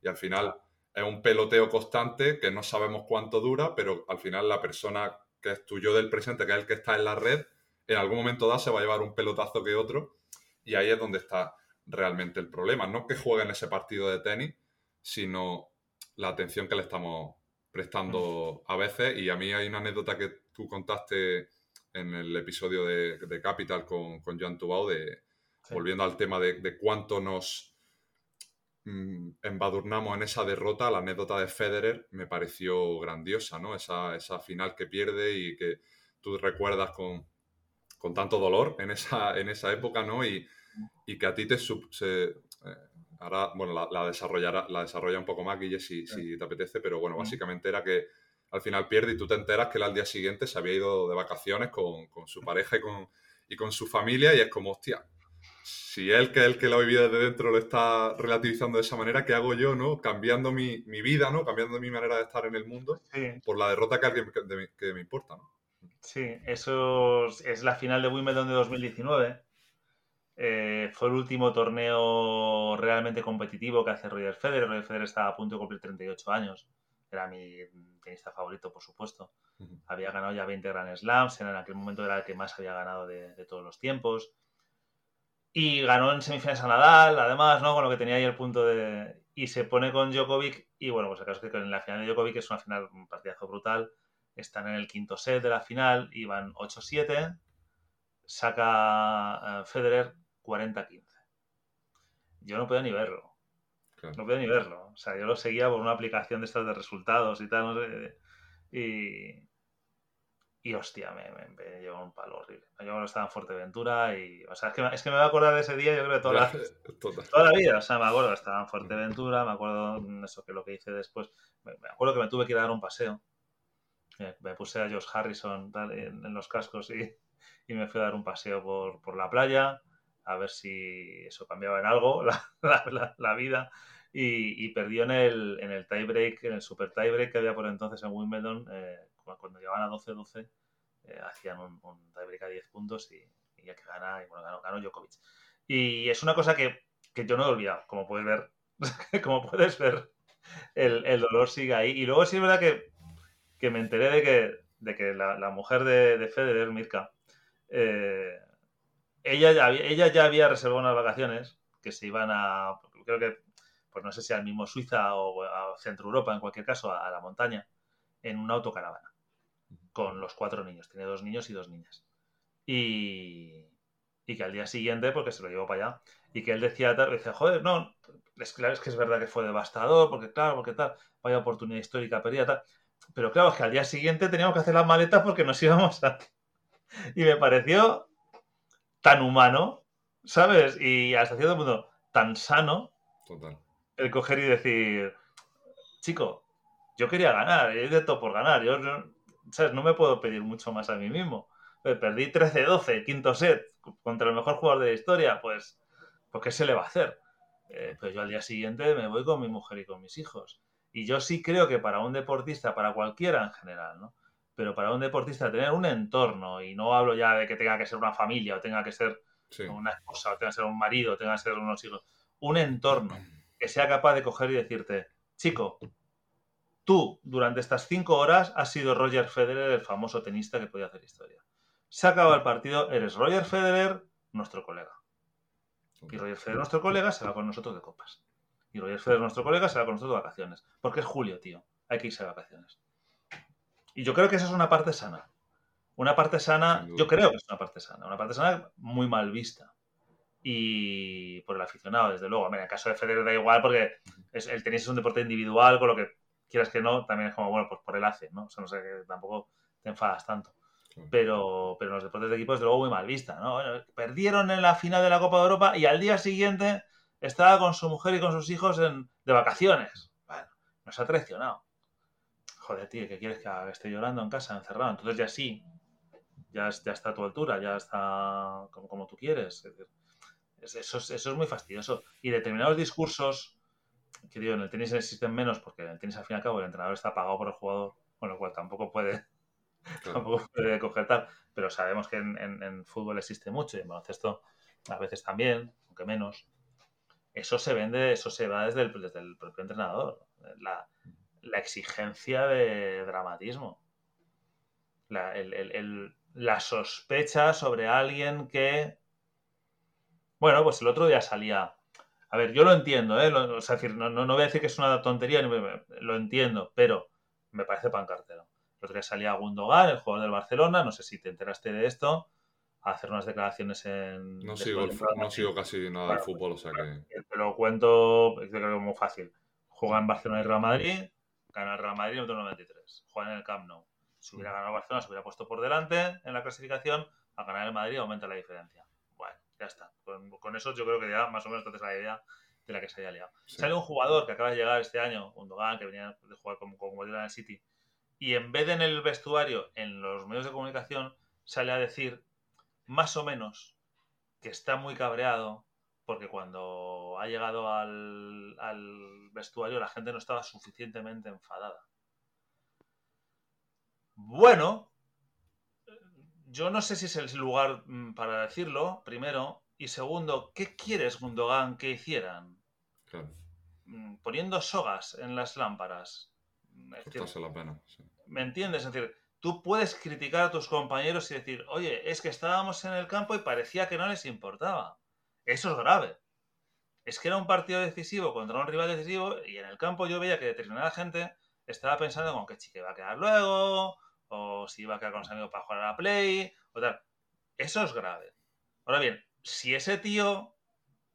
Y al final es un peloteo constante que no sabemos cuánto dura, pero al final la persona que es tu yo del presente, que es el que está en la red, en algún momento da se va a llevar un pelotazo que otro, y ahí es donde está realmente el problema. No que jueguen ese partido de tenis, sino la atención que le estamos prestando a veces. Y a mí hay una anécdota que tú contaste en el episodio de, Capital con, con Joan Tubao, de, volviendo al tema de, cuánto nos embadurnamos en esa derrota, la anécdota de Federer me pareció grandiosa, ¿no? Esa, esa final que pierde y que tú recuerdas con, con tanto dolor en esa, en esa época, ¿no? Y, y que a ti te, se, eh, Ahora, bueno, la, desarrollará, la desarrolla un poco más, Guille, si, si te apetece, pero bueno, básicamente era que al final pierde y tú te enteras que él al día siguiente se había ido de vacaciones con, con su pareja y con, y con su familia y es como, hostia, si él, que es el que lo ha vivido desde dentro, lo está relativizando de esa manera, ¿qué hago yo, no? Cambiando mi, mi vida, ¿no? Cambiando mi manera de estar en el mundo por la derrota que alguien que, que me importa, ¿no? Sí, eso es la final de Wimbledon de 2019 eh, fue el último torneo realmente competitivo que hace Roger Federer. Roger Federer estaba a punto de cumplir 38 años. Era mi tenista favorito, por supuesto. Había ganado ya 20 Grand Slams. En aquel momento era el que más había ganado de, todos los tiempos. Y ganó en semifinales a Nadal, además, ¿no? Con lo que tenía ahí el punto de... Y se pone con Djokovic. Y bueno, pues el caso es que en la final de Djokovic es una final, un partidazo brutal. Están en el quinto set de la final y van 8-7. Saca eh, Federer 40-15. Yo no podía ni verlo. No podía ni verlo. O sea, yo lo seguía por una aplicación de estas de resultados y tal, no sé. Y, y hostia, me, me, llevó un palo horrible. Yo estaba en Fuerteventura y. O sea, es que, es que me voy a acordar de ese día, yo creo, toda la, toda la vida. O sea, me acuerdo, estaba en Fuerteventura, me acuerdo eso que lo que hice después. Me, acuerdo que me tuve que ir a dar un paseo. Me, puse a Josh Harrison en, los cascos y, y, me fui a dar un paseo por, por la playa a ver si eso cambiaba en algo la, vida. Y, perdió en el, en el tiebreak, en el super tiebreak que había por entonces en Wimbledon, eh, cuando llegaban a 12-12, eh, hacían un, tiebreak a 10 puntos y, ya que gana, y bueno, ganó, ganó Djokovic. Y es una cosa que, yo no he olvidado, como puedes ver, como puedes ver, el, dolor sigue ahí. Y luego sí es verdad que, me enteré de que, de que la, mujer de, de Federer, Mirka, eh, ella ya, había, ella ya había reservado unas vacaciones que se iban a, creo que, pues no sé si al mismo Suiza o a Centro Europa, en cualquier caso, a, la montaña, en una autocaravana, con los cuatro niños. Tiene dos niños y dos niñas. Y, y que al día siguiente, porque se lo llevó para allá, y que él decía, decía joder, no, es, claro, es que es verdad que fue devastador, porque claro, porque tal, vaya oportunidad histórica perdida, tal. Pero claro, es que al día siguiente teníamos que hacer las maletas porque nos íbamos a... Y me pareció tan humano, ¿sabes? Y hasta cierto punto tan sano. Total. El coger y decir, chico, yo quería ganar, he de todo por ganar. Yo, ¿sabes? No me puedo pedir mucho más a mí mismo. Eh, perdí 13-12, quinto set, contra el mejor jugador de la historia, pues, pues ¿qué se le va a hacer? Eh, pues yo al día siguiente me voy con mi mujer y con mis hijos. Y yo sí creo que para un deportista, para cualquiera en general, ¿no? pero para un deportista tener un entorno, y no hablo ya de que tenga que ser una familia, o tenga que ser una esposa, o tenga que ser un marido, o tenga que ser unos hijos, un entorno que sea capaz de coger y decirte, chico, tú durante estas cinco horas has sido Roger Federer, el famoso tenista que podía hacer historia. Se acaba el partido, eres Roger Federer, nuestro colega. Y Roger Federer, nuestro colega, se va con nosotros de copas. Y Roger Federer, nuestro colega, se va con nosotros de vacaciones. Porque es julio, tío. Hay que irse de vacaciones. Y yo creo que esa es una parte sana. Una parte sana, yo creo que es una parte sana, una parte sana muy mal vista. y por el aficionado, desde luego. en el caso de Federer da igual porque es, el tenis es un deporte individual, con lo que quieras que no, también es como, bueno, pues por el hace, ¿no? O sea, no sé, que tampoco te enfadas tanto. Pero, pero los deportes de equipo, desde luego, muy mal vista, ¿no? perdieron en la final de la Copa de Europa y al día siguiente estaba con su mujer y con sus hijos en, de vacaciones. Bueno, nos ha traicionado. Joder, tío, ¿qué quieres que haga? esté llorando en casa, encerrado. Entonces ya sí, ya, ya está a tu altura, ya está como, como tú quieres. Eso es, eso es muy fastidioso. Y determinados discursos, que digo, en el tenis existen menos, porque en el tenis al fin y al cabo el entrenador está pagado por el jugador, con lo cual tampoco puede, tampoco puede coger tal. Pero sabemos que en, fútbol existe mucho y en baloncesto a veces también, aunque menos. Eso se vende, eso se va desde el, desde el propio entrenador. La, la exigencia de dramatismo. La, el, la sospecha sobre alguien que bueno, pues el otro día salía. A ver, yo lo entiendo, ¿eh? o sea, decir, no, no, voy a decir que es una tontería, lo entiendo, pero me parece pancartero. El otro día salía Gundogan, el jugador del Barcelona, no sé si te enteraste de esto, a hacer unas declaraciones en. No sigo, no sigo casi nada del fútbol, o sea que. Te lo cuento, creo es muy fácil. Juega en Barcelona y Real Madrid, gana el Real Madrid en el 93. Juega en el Camp Nou. Si hubiera ganado Barcelona, se hubiera puesto por delante en la clasificación, a ganar el Madrid aumenta la diferencia. Ya está. Con, eso yo creo que ya más o menos entonces la idea de la que se haya liado. Sale un jugador que acaba de llegar este año, un Dogan, que venía de jugar como, como en el City, y en vez de en el vestuario, en los medios de comunicación, sale a decir más o menos que está muy cabreado porque cuando ha llegado al, al vestuario la gente no estaba suficientemente enfadada. Bueno, yo no sé si es el lugar mm, para decirlo, primero. Y segundo, ¿qué quieres, Gundogan, que hicieran? Mm, poniendo sogas en las lámparas. la pena. ¿Me entiendes? Es decir, tú puedes criticar a tus compañeros y decir, oye, es que estábamos en el campo y parecía que no les importaba. Eso es grave. Es que era un partido decisivo contra un rival decisivo y en el campo yo veía que determinada gente estaba pensando como que chique va a quedar luego, o si iba a quedar con los amigos para jugar a la Play, o tal. Eso es grave. Ahora bien, si ese tío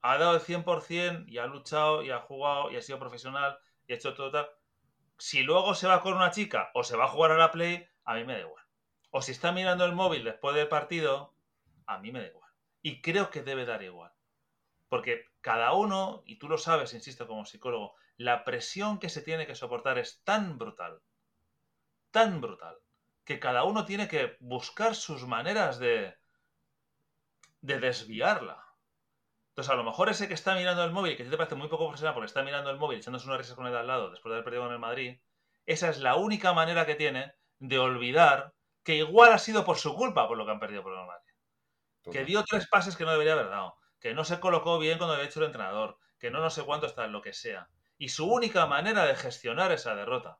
ha dado el 100% y ha luchado y ha jugado y ha sido profesional y ha hecho todo tal, si luego se va con una chica o se va a jugar a la Play, a mí me da igual. O si está mirando el móvil después del partido, a mí me da igual. Y creo que debe dar igual. Porque cada uno, y tú lo sabes, insisto, como psicólogo, la presión que se tiene que soportar es tan brutal, tan brutal, que cada uno tiene que buscar sus maneras de, de desviarla. Entonces, a lo mejor ese que está mirando el móvil, que te parece muy poco profesional porque está mirando el móvil, echándose una risa con él al lado después de haber perdido con el Madrid, esa es la única manera que tiene de olvidar que igual ha sido por su culpa por lo que han perdido por el Madrid. Que dio tres pases que no debería haber dado, que no se colocó bien cuando había hecho el entrenador, que no no sé cuánto está, lo que sea. Y su única manera de gestionar esa derrota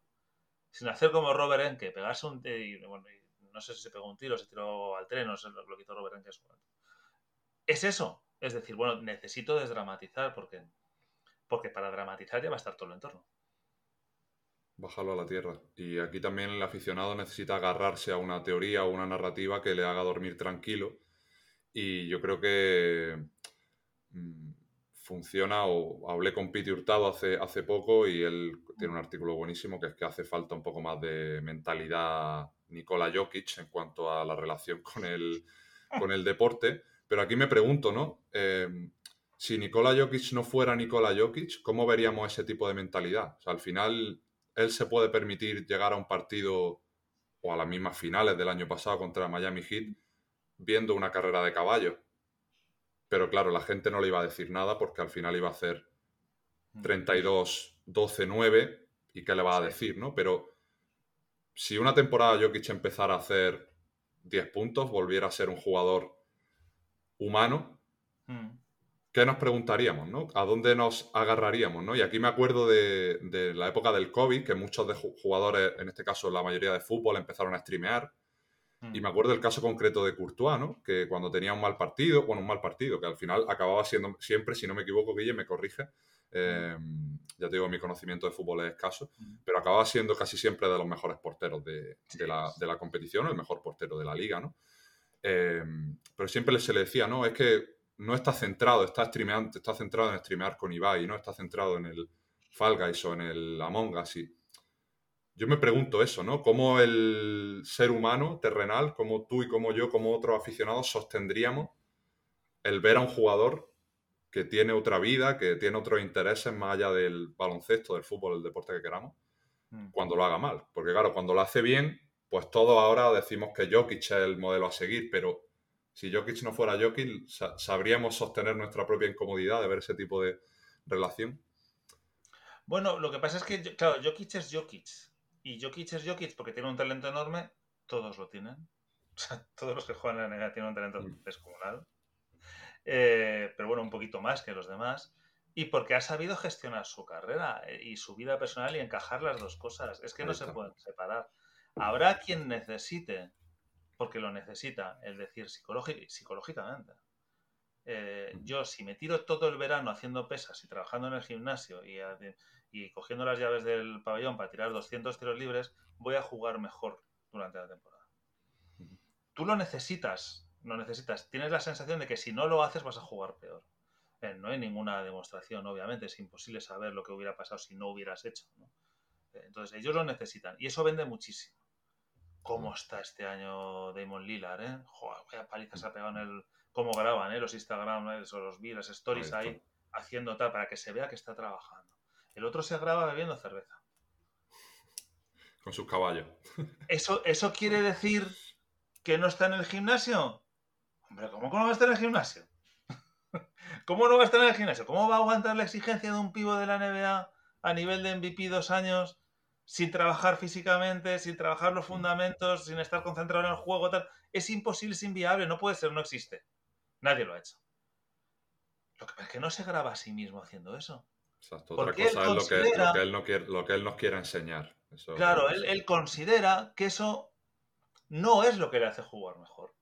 sin hacer como Robert Enke, pegarse un no sé si se pegó un tiro, se tiró al tren, no sé lo, que hizo Robert Enke. Es eso, es decir, bueno, necesito desdramatizar porque, porque para dramatizar ya va a estar todo el entorno. Bajarlo a la tierra. Y aquí también el aficionado necesita agarrarse a una teoría o una narrativa que le haga dormir tranquilo. Y yo creo que mm, funciona, o hablé con Piti Hurtado hace, hace poco y él tiene un artículo buenísimo que es que hace falta un poco más de mentalidad Nikola Jokic en cuanto a la relación con el, con el deporte. Pero aquí me pregunto, ¿no? Em, si Nikola Jokic no fuera Nikola Jokic, ¿cómo veríamos ese tipo de mentalidad? Al final, él se puede permitir llegar a un partido o a las mismas finales del año pasado contra Miami Heat viendo una carrera de caballos pero claro, la gente no le iba a decir nada porque al final iba a hacer 32, 12, 9 y qué le va a decir, ¿no? Pero si una temporada Jokic empezara a hacer 10 puntos, volviera a ser un jugador humano. ¿qué nos preguntaríamos, ¿no? ¿A dónde nos agarraríamos, ¿no? Y aquí me acuerdo de, de la época del COVID, que muchos de jugadores, en este caso la mayoría de fútbol, empezaron a streamear y me acuerdo del caso concreto de Courtois, ¿no? Que cuando tenía un mal partido, bueno, un mal partido, que al final acababa siendo siempre, si no me equivoco, Guille me corrige, em, ya te digo, mi conocimiento de fútbol es escaso, pero acababa siendo casi siempre de los mejores porteros de, la, de la, competición, el mejor portero de la liga, ¿no? Em, pero siempre se le decía, no, es que no está centrado, está streameando, está centrado en streamear con Ibai, no está centrado en el Fall Guys o en el Among Us. Yo me pregunto eso, ¿no? ¿Cómo el ser humano terrenal, como tú y como yo, como otros aficionados, sostendríamos el ver a un jugador que tiene otra vida, que tiene otros intereses más allá del baloncesto, del fútbol, el deporte que queramos, mm. cuando lo haga mal? Porque claro, cuando lo hace bien, pues todos ahora decimos que Jokic es el modelo a seguir, pero si Jokic no fuera Jokic, ¿sabríamos sostener nuestra propia incomodidad de ver ese tipo de relación? Bueno, lo que pasa es que, claro, Jokic es Jokic. Y Jokic es Jokic porque tiene un talento enorme, todos lo tienen. O sea, todos los que juegan en la NBA tienen un talento mm. descomunal. Eh, pero bueno, un poquito más que los demás. Y porque ha sabido gestionar su carrera eh, y su vida personal y encajar las dos cosas. Es que no se pueden separar. Habrá quien necesite, porque lo necesita, es decir, psicológicamente. Eh, mm. yo, si me tiro todo el verano haciendo pesas y trabajando en el gimnasio y, y cogiendo las llaves del pabellón para tirar 200 tiros libres, voy a jugar mejor durante la temporada. Tú lo necesitas, no necesitas. Tienes la sensación de que si no lo haces vas a jugar peor. Eh, no hay ninguna demostración, obviamente, es imposible saber lo que hubiera pasado si no hubieras hecho. Eh, entonces ellos lo necesitan y eso vende muchísimo. ¿Cómo está este año Damon Lillard? Eh? Joder, vaya paliza se ha pegado en el... Cómo graban ¿eh? los Instagram, ¿eh? los vi, las stories ahí, haciendo tal, para que se vea que está trabajando. El otro se graba bebiendo cerveza. Con sus caballos. ¿Eso, ¿Eso quiere decir que no está en el gimnasio? Hombre, ¿cómo no va a estar en el gimnasio? ¿Cómo no va a estar en el gimnasio? ¿Cómo va a aguantar la exigencia de un pivo de la NBA a nivel de MVP dos años sin trabajar físicamente, sin trabajar los fundamentos, sin estar concentrado en el juego? Tal? Es imposible, es inviable, no puede ser, no existe. Nadie lo ha hecho. Lo que pasa es que no se graba a sí mismo haciendo eso. Otra cosa es lo que, él no quiere, lo que él nos quiere enseñar. claro, él, considera que eso no es lo que le hace jugar mejor.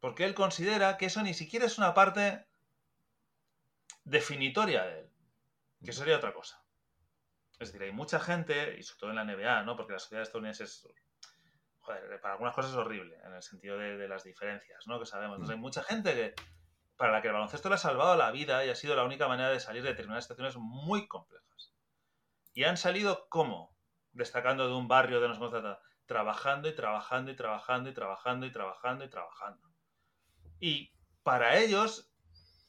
Porque él considera que eso ni siquiera es una parte definitoria de él. Que sería otra cosa. Es decir, hay mucha gente, y sobre todo en la NBA, ¿no? Porque la sociedad estadounidense es. Joder, para algunas cosas es horrible, en el sentido de, las diferencias, ¿no? Que sabemos. Entonces, hay mucha gente que para la que el baloncesto le ha salvado la vida y ha sido la única manera de salir de determinadas situaciones muy complejas. Y han salido ¿cómo? Destacando de un barrio de nos trabajando y trabajando y trabajando y trabajando y trabajando y trabajando. Y para ellos,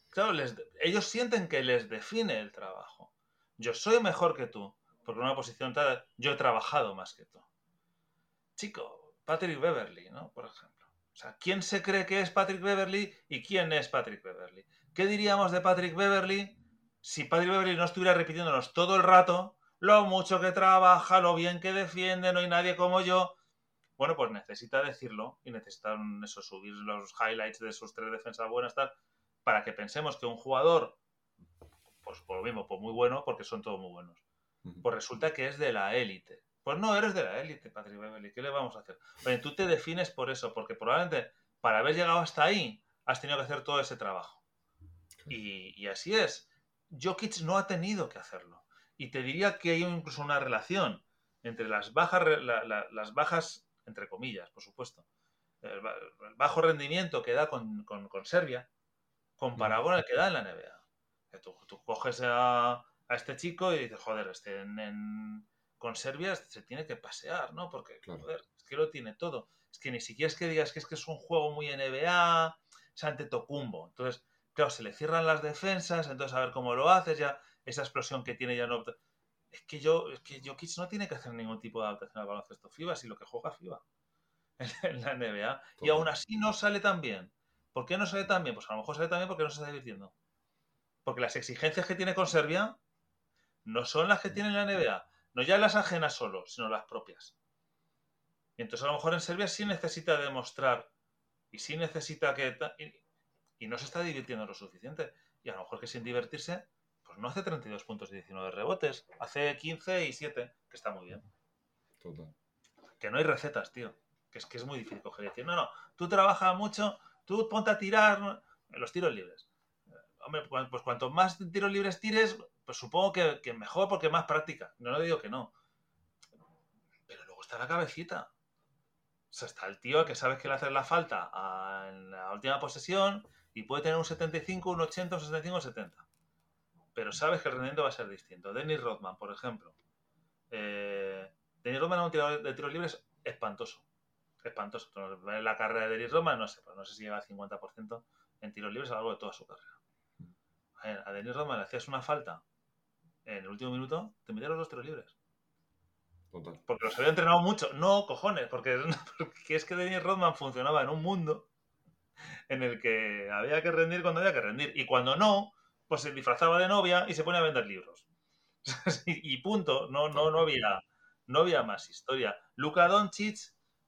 claro, ellos sienten que les define el trabajo. Yo soy mejor que tú, porque en una posición tal, yo he trabajado más que tú. Chico, Patrick Beverly, ¿no? Por ejemplo. O sea, ¿quién se cree que es Patrick Beverly y quién es Patrick Beverly? ¿Qué diríamos de Patrick Beverly si Patrick Beverly no estuviera repitiéndonos todo el rato lo mucho que trabaja, lo bien que defiende, no hay nadie como yo? Bueno, pues necesita decirlo y necesita eso, subir los highlights de sus tres defensas buenas, tal, para que pensemos que un jugador, pues por lo mismo, pues muy bueno, porque son todos muy buenos, pues resulta que es de la élite. Pues no, eres de la élite, Patrick Beverly. ¿Qué le vamos a hacer? Oye, tú te defines por eso, porque probablemente para haber llegado hasta ahí has tenido que hacer todo ese trabajo. Y, así es. Jokic no ha tenido que hacerlo. Y te diría que hay incluso una relación entre las bajas, las bajas entre comillas, por supuesto, el, bajo rendimiento que da con, Serbia, comparado con el que da en la NBA. Tú, tú coges a, este chico y dices, joder, este en con Serbia se tiene que pasear, ¿no? Porque, joder, es que lo tiene todo. Es que ni siquiera es que digas que es que es un juego muy NBA, es ante Tocumbo. Entonces, claro, se le cierran las defensas, entonces a ver cómo lo haces, ya esa explosión que tiene ya no... Es que yo, es que Jokic no tiene que hacer ningún tipo de adaptación al baloncesto FIBA, si lo que juega FIBA en la NBA. Y aún así no sale tan bien. ¿Por qué no sale tan bien? Pues a lo mejor sale tan bien porque no se está divirtiendo. Porque las exigencias que tiene con Serbia no son las que tiene en la NBA. No ya las ajenas solo, sino las propias. Y entonces a lo mejor en Serbia sí necesita demostrar y sí necesita que... Y, no se está divirtiendo lo suficiente. Y a lo mejor que sin divertirse, pues no hace 32 puntos y 19 rebotes, hace 15 y 7, que está muy bien. Que no hay recetas, tío. Que es que es muy difícil coger y decir, no, no, tú trabajas mucho, tú ponte a tirar los tiros libres. Hombre, pues cuanto más tiros libres tires, pues supongo que, mejor porque más práctica. No le digo que no. Pero luego está la cabecita. O sea, está el tío que sabes que le hace la falta en la última posesión Y puede tener un 75, un 80, un 65, un 70. Pero sabes que el rendimiento va a ser distinto. Dennis Rodman, por ejemplo. Eh, Dennis Rodman es un tirador de tiros libres espantoso. Espantoso. La carrera de Dennis Rodman, no sé, pues no sé si lleva 50% en tiros libres a lo largo de toda su carrera. A, a Dennis Rodman le hacías una falta en el último minuto, te metía los dos tiros libres. Porque los había entrenado mucho. No, cojones, porque, porque es que Dennis Rodman funcionaba en un mundo en el que había que rendir cuando había que rendir. Y cuando no, pues se disfrazaba de novia y se pone a vender libros. y punto. No, no, no había, no había más historia. Luka Doncic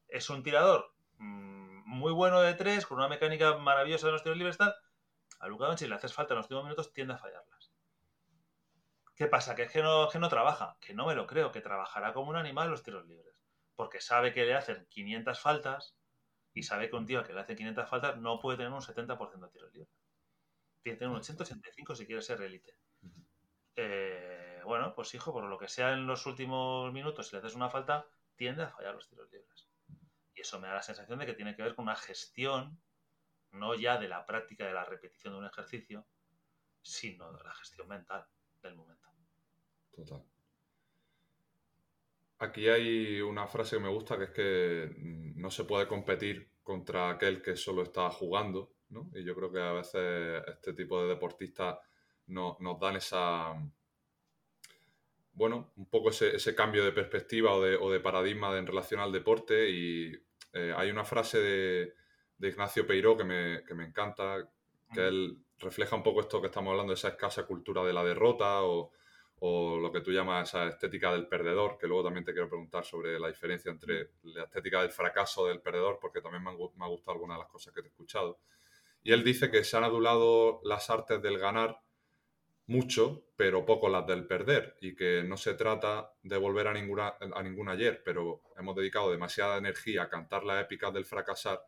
es un tirador mm, muy bueno de tres, con una mecánica maravillosa de los tiros libres. Tal. A Luka Doncic le haces falta en los últimos minutos, tiende a fallarlas. ¿Qué pasa? Que es que no, que no trabaja. Que no me lo creo, que trabajará como un animal los tiros libres. Porque sabe que le hacen 500 faltas y sabe que un tío que le hace 500 faltas no puede tener un 70% de tiros libres. Tiene que tener un 185 si quiere ser élite. Eh, bueno, pues hijo, por lo que sea en los últimos minutos, si le haces una falta, tiende a fallar los tiros libres. Y eso me da la sensación de que tiene que ver con una gestión, no ya de la práctica de la repetición de un ejercicio, sino de la gestión mental del momento. Total. Aquí hay una frase que me gusta, que es que no se puede competir contra aquel que solo está jugando, ¿no? Y yo creo que a veces este tipo de deportistas nos dan esa, bueno, un poco ese, cambio de perspectiva o de, paradigma en relación al deporte. Y eh, hay una frase de, Ignacio Peiró que me, que me encanta, que él refleja un poco esto que estamos hablando, esa escasa cultura de la derrota o, lo que tú llamas esa estética del perdedor, que luego también te quiero preguntar sobre la diferencia entre la estética del fracaso del perdedor, porque también me han, me ha gustado algunas de las cosas que te he escuchado. Y él dice que se han adulado las artes del ganar mucho, pero poco las del perder, y que no se trata de volver a, ninguna, a ningún ayer, pero hemos dedicado demasiada energía a cantar las épicas del fracasar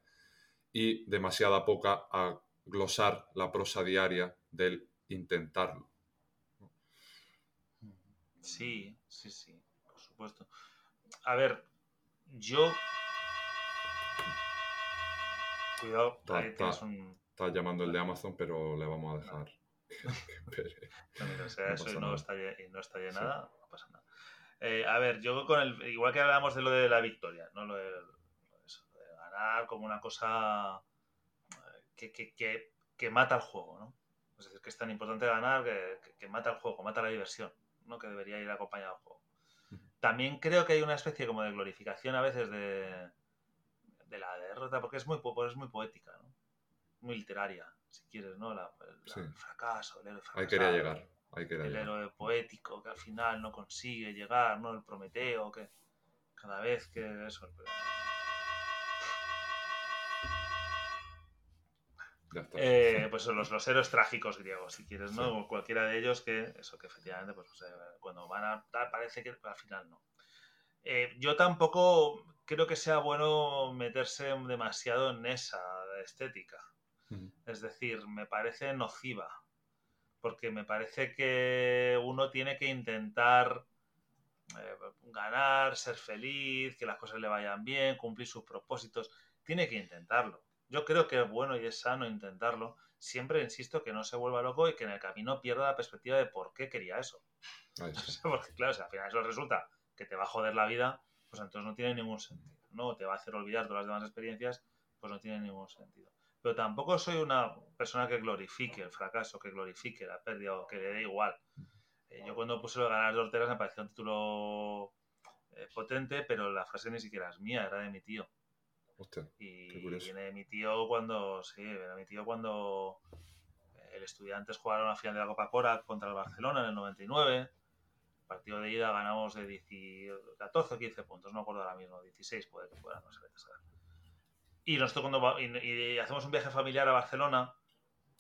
y demasiada poca a glosar la prosa diaria del intentarlo. Sí, sí, sí, por supuesto. A ver, yo... Cuidado, ahí está, Está llamando el de Amazon, pero le vamos a dejar. no, sea, eso y no, está, no está nada, no pasa nada. Eh, a ver, yo con el. Igual que hablábamos de lo de la victoria, ¿no? Lo de, como una cosa que, que, mata el juego, ¿no? Es decir, que es tan importante ganar que, mata el juego, mata la diversión, ¿no? Que debería ir acompañado al juego. También creo que hay una especie como de glorificación a veces de, de la derrota, porque es muy, es muy poética, ¿no? Muy literaria, si quieres, ¿no? el fracaso, el héroe fracasado. Ahí quería llegar. Ahí quería el héroe poético que al final no consigue llegar, ¿no? El Prometeo, que cada vez que eso. Eh, pues son los, los, héroes trágicos griegos, si quieres, ¿no? Cualquiera de ellos que, eso, que efectivamente, pues, cuando van a tal, parece que al final no. Eh, yo tampoco creo que sea bueno meterse demasiado en esa estética. Es decir, me parece nociva, porque me parece que uno tiene que intentar eh, ganar, ser feliz, que las cosas le vayan bien, cumplir sus propósitos. Tiene que intentarlo. Yo creo que es bueno y es sano intentarlo. Siempre insisto que no se vuelva loco y que en el camino pierda la perspectiva de por qué quería eso. Porque claro, si al final eso resulta que te va a joder la vida, pues entonces no tiene ningún sentido. No te va a hacer olvidar todas las demás experiencias, pues no tiene ningún sentido. Pero tampoco soy una persona que glorifique el fracaso, que glorifique la pérdida o que le dé igual. Eh, yo cuando puse lo de ganar Ortegas me pareció un título eh, potente, pero la frase ni siquiera es mía, era de mi tío y viene mi tío cuando, sí, viene mi tío cuando el Estudiantes jugaron la final de la Copa Cora contra el Barcelona en el 99. partido de ida ganamos de 14 o 15 puntos, no me acuerdo ahora mismo, 16 puede que fuera, no sé Y nosotros cuando y, hacemos un viaje familiar a Barcelona,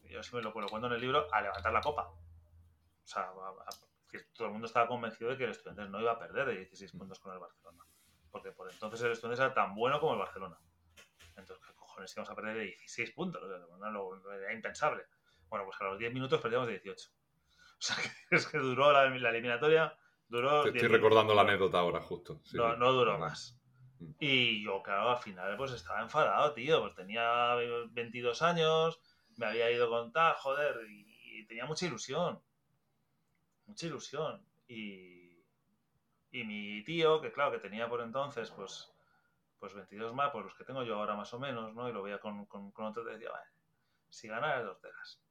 yo sí me lo, cuento en el libro, a levantar la copa. O sea, todo el mundo estaba convencido de que el Estudiantes no iba a perder de 16 puntos con el Barcelona. Porque por entonces el Estudiantes era tan bueno como el Barcelona. Entonces, ¿qué cojones íbamos a perder de 16 puntos? Era impensable. Bueno, pues a los 10 minutos perdíamos de 18. O sea, que es que duró la, eliminatoria. Duró estoy recordando la anécdota ahora, justo. no, no, duró más. Mm. Y yo, claro, al final pues estaba enfadado, tío. Pues tenía 22 años, me había ido con tal, joder, y, tenía mucha ilusión. Mucha ilusión. Y, y mi tío, que claro, que tenía por entonces, pues, pues 22 más, pues los que tengo yo ahora más o menos, ¿no? Y lo veía con, con, con otro, decía, vale, si ganas dos telas.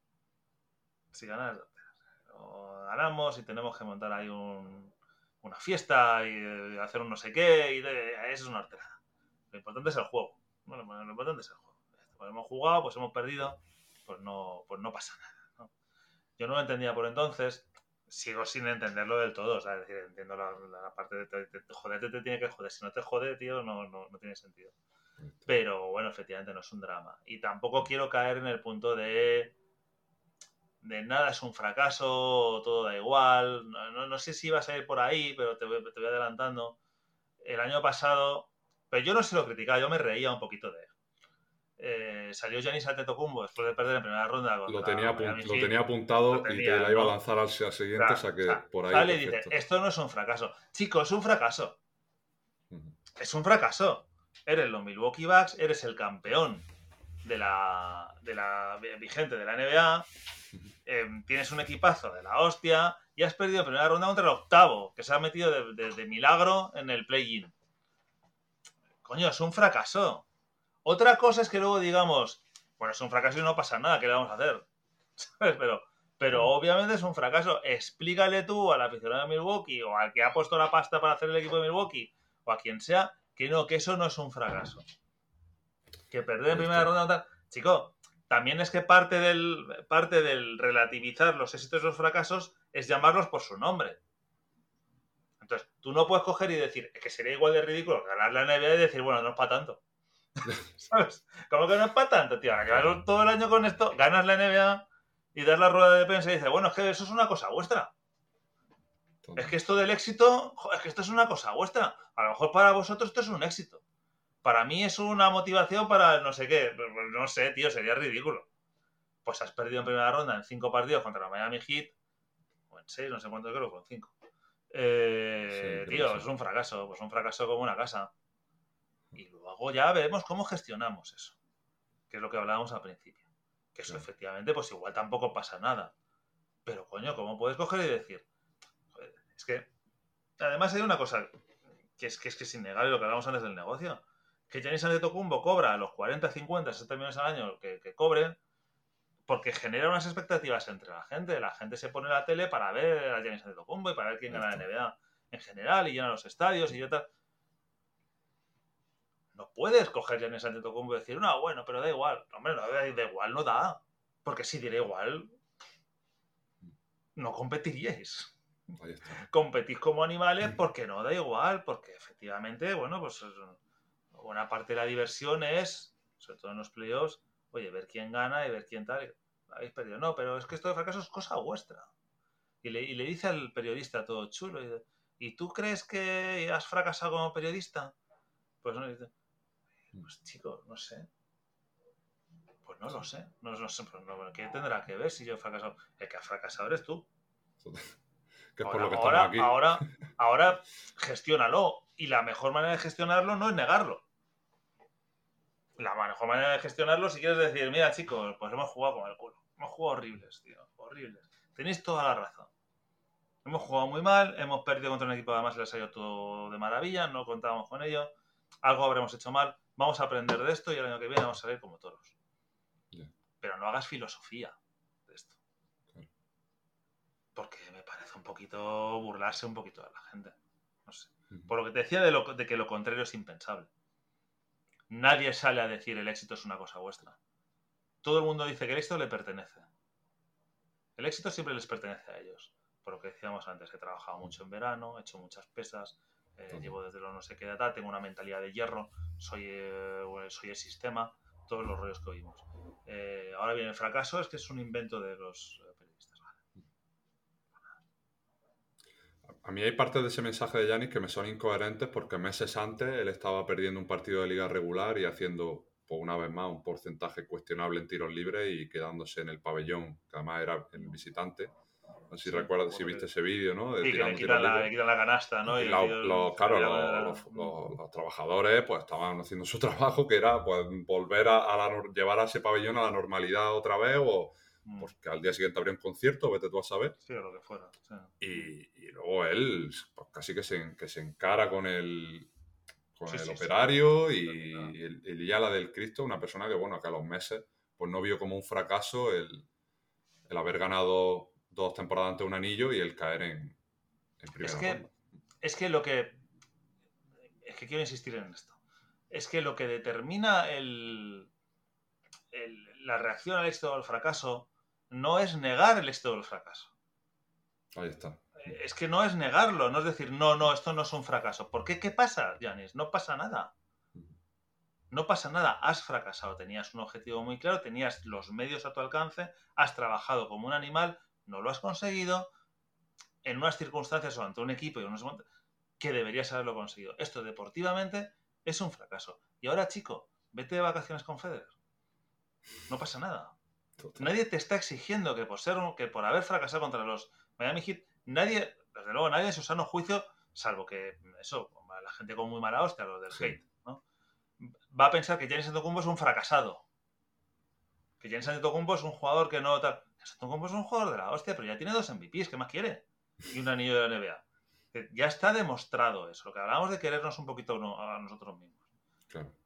Si ganas dos telas. O ganamos y tenemos que montar ahí un, una fiesta y eh, hacer un no sé qué, y eso es una hortera. Lo importante es el juego. Bueno, lo importante es el juego. Pues hemos jugado, pues hemos perdido, pues no, pues no pasa nada. Yo no lo entendía por entonces, sigo sin entenderlo del todo, o sea, es decir, entiendo la, parte de, te, joderte te tiene que joder, si no te jode, tío, no, no, no tiene sentido. Pero bueno, efectivamente no es un drama. Y tampoco quiero caer en el punto de de nada es un fracaso, todo da igual. No, no, sé si vas a ir por ahí, pero te voy, te voy, adelantando. El año pasado, pero yo no se lo criticaba, yo me reía un poquito de él. Eh, salió Giannis Antetokounmpo después de perder en primera ronda. Lo tenía, lo tenía apuntado y te la iba a lanzar al, siguiente, o sea que por ahí. Sale y dice, esto no es un fracaso. Chico, es un fracaso. Es un fracaso. Eres los Milwaukee Bucks, eres el campeón de la, de la vigente de la NBA Em, tienes un equipazo de la hostia y has perdido primera ronda contra el octavo, que se ha metido de, milagro en el play-in. Coño, es un fracaso. Otra cosa es que luego digamos, bueno, es un fracaso y no pasa nada, ¿qué le vamos a hacer? Pero, pero mm. obviamente es un fracaso. Explícale tú al aficionado de Milwaukee o al que ha puesto la pasta para hacer el equipo de Milwaukee o a quien sea, que no, que eso no es un fracaso. Que perder en primera ronda, chico, también es que parte del, parte del relativizar los éxitos y los fracasos es llamarlos por su nombre. Entonces, tú no puedes coger y decir que sería igual de ridículo ganar la NBA y decir, bueno, no es para tanto. ¿Sabes? ¿Cómo que no es para tanto, tío? Ganar todo el año con esto, ganas la NBA y das la rueda de prensa y dices, bueno, es que eso es una cosa vuestra. Es que esto del éxito, es que esto es una cosa vuestra. A lo mejor para vosotros esto es un éxito para mí es una motivación para no sé qué. Pues, pues, no sé, tío, sería ridículo. Pues has perdido en primera ronda en cinco partidos contra la Miami Heat, o en seis, no sé cuánto creo, con cinco. Eh, tío, es un fracaso, pues un fracaso como una casa. Y luego ya veremos cómo gestionamos eso, que es lo que hablábamos al principio. Que eso efectivamente, pues igual tampoco pasa nada. Pero coño, ¿cómo puedes coger y decir? es que, además hay una cosa que es que es, que es innegable lo que hablamos antes del negocio que Giannis Antetokounmpo cobra los 40, 50, 60 millones al año que, que cobre, porque genera unas expectativas entre la gente. La gente se pone la tele para ver a Giannis Antetokounmpo y para ver quién gana la NBA en general y llena los estadios y yo tal. No puedes coger Giannis Antetokounmpo y decir, no, bueno, pero da igual. hombre, no, da igual, no da. Porque si diera igual, no competiríais. Competís como animales porque no da igual, porque efectivamente, bueno, pues buena parte de la diversión es, sobre todo en los playoffs, oye, ver quién gana y ver quién tal. Habéis perdido. No, pero es que esto de fracaso es cosa vuestra. Y le, dice al periodista todo chulo, y, tú crees que has fracasado como periodista? Pues no, dice, pues chico, no sé. Pues no lo sé. No, sé pues ¿Qué tendrá que ver si yo he fracasado? El que ha fracasado eres tú. Que es por lo que ahora, aquí. ahora, ahora, gestiónalo. Y la mejor manera de gestionarlo no es negarlo la mejor manera de gestionarlo, si quieres decir, mira chicos, pues hemos jugado con el culo. Hemos jugado horribles, tío, horribles. Tenéis toda la razón. Hemos jugado muy mal, hemos perdido contra un equipo además les ha ido todo de maravilla, no contábamos con ello. Algo habremos hecho mal, vamos a aprender de esto y el año que viene vamos a salir como toros. Pero no hagas filosofía de esto. Porque me parece un poquito burlarse un poquito de la gente. No sé. Por lo que te decía de, lo, de que lo contrario es impensable. Nadie sale a decir el éxito es una cosa vuestra. Todo el mundo dice que el éxito le pertenece. El éxito siempre les pertenece a ellos. Por lo que decíamos antes, he trabajado mucho en verano, he hecho muchas pesas, eh, llevo desde los no sé qué edad, tengo una mentalidad de hierro, soy, eh, soy el sistema, todos los rollos que oímos. Eh, ahora bien, el fracaso es que es un invento de los A mí hay partes de ese mensaje de Yanis que me son incoherentes porque meses antes él estaba perdiendo un partido de liga regular y haciendo, por una vez más, un porcentaje cuestionable en tiros libres y quedándose en el pabellón, que además era el visitante, No sé si recuerdas, si viste ese vídeo, ¿no? sí, que le quitan, la, la, canasta, ¿no? Y, los, claro, los, trabajadores pues estaban haciendo su trabajo, que era pues volver a, llevar a ese pabellón a la normalidad otra vez o mm. porque al día siguiente habría un concierto, vete tú a saber. Sí, lo que fuera. Y, y, luego él pues, casi que se, que se encara con el, con el operario y, el, el Yala del Cristo, una persona que, bueno, que a los meses pues no vio como un fracaso el, el haber ganado dos temporadas ante un anillo y el caer en, en primera es que, Es que lo que... Es que quiero insistir en esto. Es que lo que determina el, la reacción al éxito o al fracaso no es negar el éxito o el fracaso. Ahí está. Es que no es negarlo, no es decir, no, no, esto no es un fracaso. ¿Por qué? ¿Qué pasa, Janis? No pasa nada. No pasa nada, has fracasado, tenías un objetivo muy claro, tenías los medios a tu alcance, has trabajado como un animal, no lo has conseguido, en unas circunstancias o ante un equipo y unos que deberías haberlo conseguido. Esto deportivamente es un fracaso. Y ahora, chico, vete de vacaciones con Federer. No pasa nada. Nadie te está exigiendo que por ser que por haber fracasado contra los Miami Heat, nadie, desde luego, nadie en su sano juicio, salvo que eso, la gente con muy mala hostia, los del hate, ¿no? Va a pensar que Giannis Antetokounmpo es un fracasado. Que Giannis Antetokounmpo es un jugador que no tal. Antetokounmpo es un jugador de la hostia, pero ya tiene dos MVPs, ¿qué más quiere? Y un anillo de la NBA. Ya está demostrado eso. Lo que hablábamos de querernos un poquito a nosotros mismos.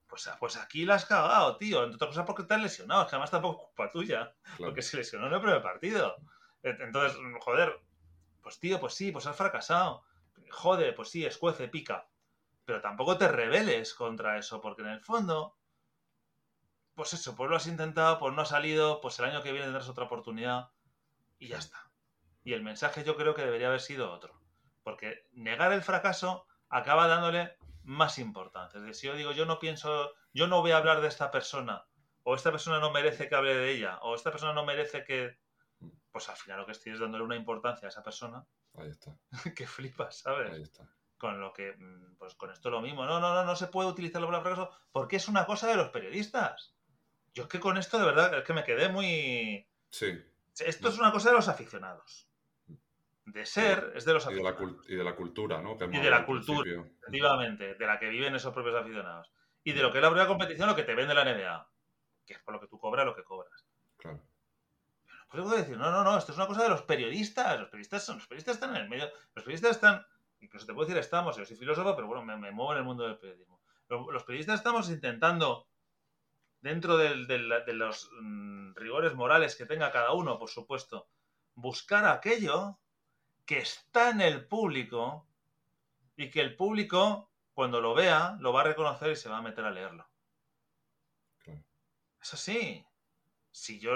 Pues, pues, aquí la has cagado, tío. Entre otras cosas porque te has lesionado. Es que además tampoco es culpa tuya. Porque se lesionó en el primer partido. Entonces, joder, pues tío, pues sí, pues has fracasado. Jode, pues sí, escuece, pica. Pero tampoco te rebeles contra eso, porque en el fondo pues eso, pues lo has intentado, pues no ha salido, pues el año que viene tendrás otra oportunidad y ya está. Y el mensaje yo creo que debería haber sido otro. Porque negar el fracaso acaba dándole más importancia. Es decir, si yo digo, yo no pienso, yo no voy a hablar de esta persona, o esta persona no merece que hable de ella, o esta persona no merece que... Pues al final lo que estoy es dándole una importancia a esa persona. Ahí está. que flipas, ¿sabes? Ahí está. Con lo que, mm, pues con esto lo mismo. No, no, no, no se puede utilizar la palabra fracaso porque es una cosa de los periodistas. Yo es que con esto de verdad es que me quedé muy... Sí. Esto es una cosa de los aficionados. De ser es de los aficionados. Y de la, cultura, ¿no? y de la cultura, efectivamente, de la que viven esos propios aficionados. Y de lo que es la propia competición, lo que te vende la NBA. Que es por lo que tú cobras lo que cobras. Claro. Pero no puedo decir, no, no, no, esto es una cosa de los periodistas. Los periodistas, son, los periodistas están en el medio. Los periodistas están, incluso te puedo decir estamos, yo soy filósofo, pero bueno, me, muevo en el mundo del periodismo. los periodistas estamos intentando dentro de los mm, rigores morales que tenga cada uno, por supuesto, buscar aquello que está en el público y que el público, cuando lo vea, lo va a reconocer y se va a meter a leerlo. Es así. Si yo.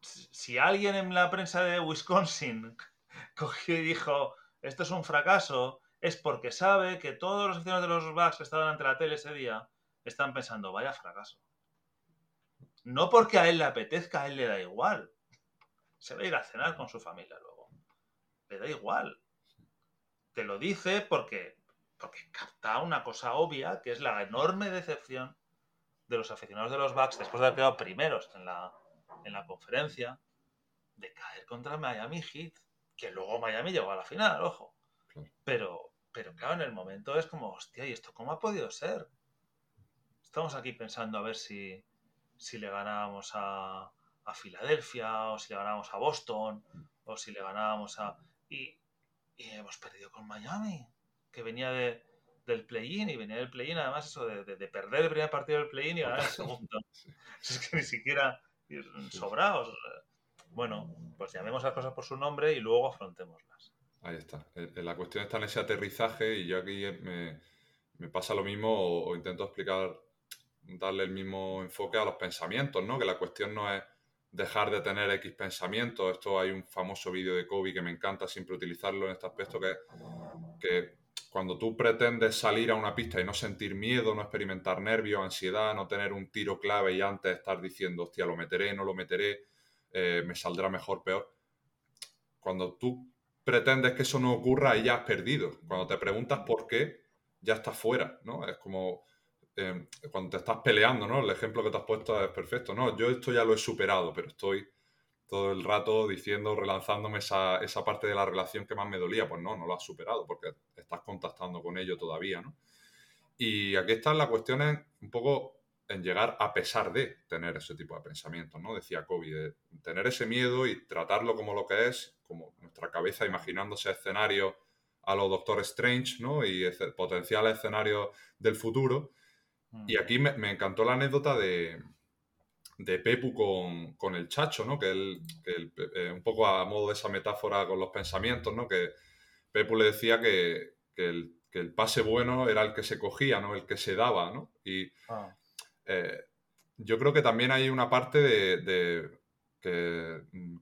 Si alguien en la prensa de Wisconsin cogió y dijo esto es un fracaso, es porque sabe que todos los aficionados de los Bucks que estaban ante la tele ese día están pensando, vaya fracaso. No porque a él le apetezca, a él le da igual. Se va a ir a cenar con su familia luego. Le da igual. Te lo dice porque, porque capta una cosa obvia, que es la enorme decepción de los aficionados de los Bucks después de haber quedado primeros en la, en la conferencia, de caer contra Miami Heat, que luego Miami llegó a la final, ojo. Pero, pero claro, en el momento es como, hostia, ¿y esto cómo ha podido ser? Estamos aquí pensando a ver si, si le ganábamos a, a Filadelfia, o si le ganábamos a Boston, o si le ganábamos a... Y, hemos perdido con Miami, que venía de, del play-in, y venía del play-in además eso de, perder el primer partido del play-in y ganar el segundo. es que ni siquiera sobrados. Bueno, pues llamemos a las cosas por su nombre y luego afrontémoslas. Ahí está. Eh, eh, la cuestión está en ese aterrizaje y yo aquí me, me pasa lo mismo o intento explicar darle el mismo enfoque a los pensamientos, ¿no? Que la cuestión no es dejar de tener X pensamientos. Esto hay un famoso vídeo de Kobe que me encanta siempre utilizarlo en este aspecto, que, cuando tú pretendes salir a una pista y no sentir miedo, no experimentar nervios, ansiedad, no tener un tiro clave y antes estar diciendo, hostia, lo meteré, no lo meteré, eh, me saldrá mejor, peor. Cuando tú pretendes que eso no ocurra, ya has perdido. Cuando te preguntas por qué, ya estás fuera, ¿no? Es como Em, cuando te estás peleando, ¿no? El ejemplo que te has puesto es perfecto, ¿no? Yo esto ya lo he superado, pero estoy, todo el rato diciendo, relanzándome esa, esa parte de la relación que más me dolía. Pues no, no lo has superado porque estás contactando con ello todavía, ¿no? Y aquí está la cuestión en, un poco en llegar a pesar de tener ese tipo de pensamientos, ¿no? Decía Kobe, tener ese miedo y tratarlo como lo que es, como nuestra cabeza imaginándose escenarios a los Doctor Strange, ¿no? Y potenciales escenarios del futuro. Mm. Y aquí me, encantó la anécdota de, de Pepu con, el Chacho, ¿no? Que, él, eh, un poco a modo de esa metáfora con los pensamientos, ¿no? Que Pepu le decía que, el, pase bueno era el que se cogía, ¿no? El que se daba, ¿no? Y ah. eh, yo creo que también hay una parte de, que mm,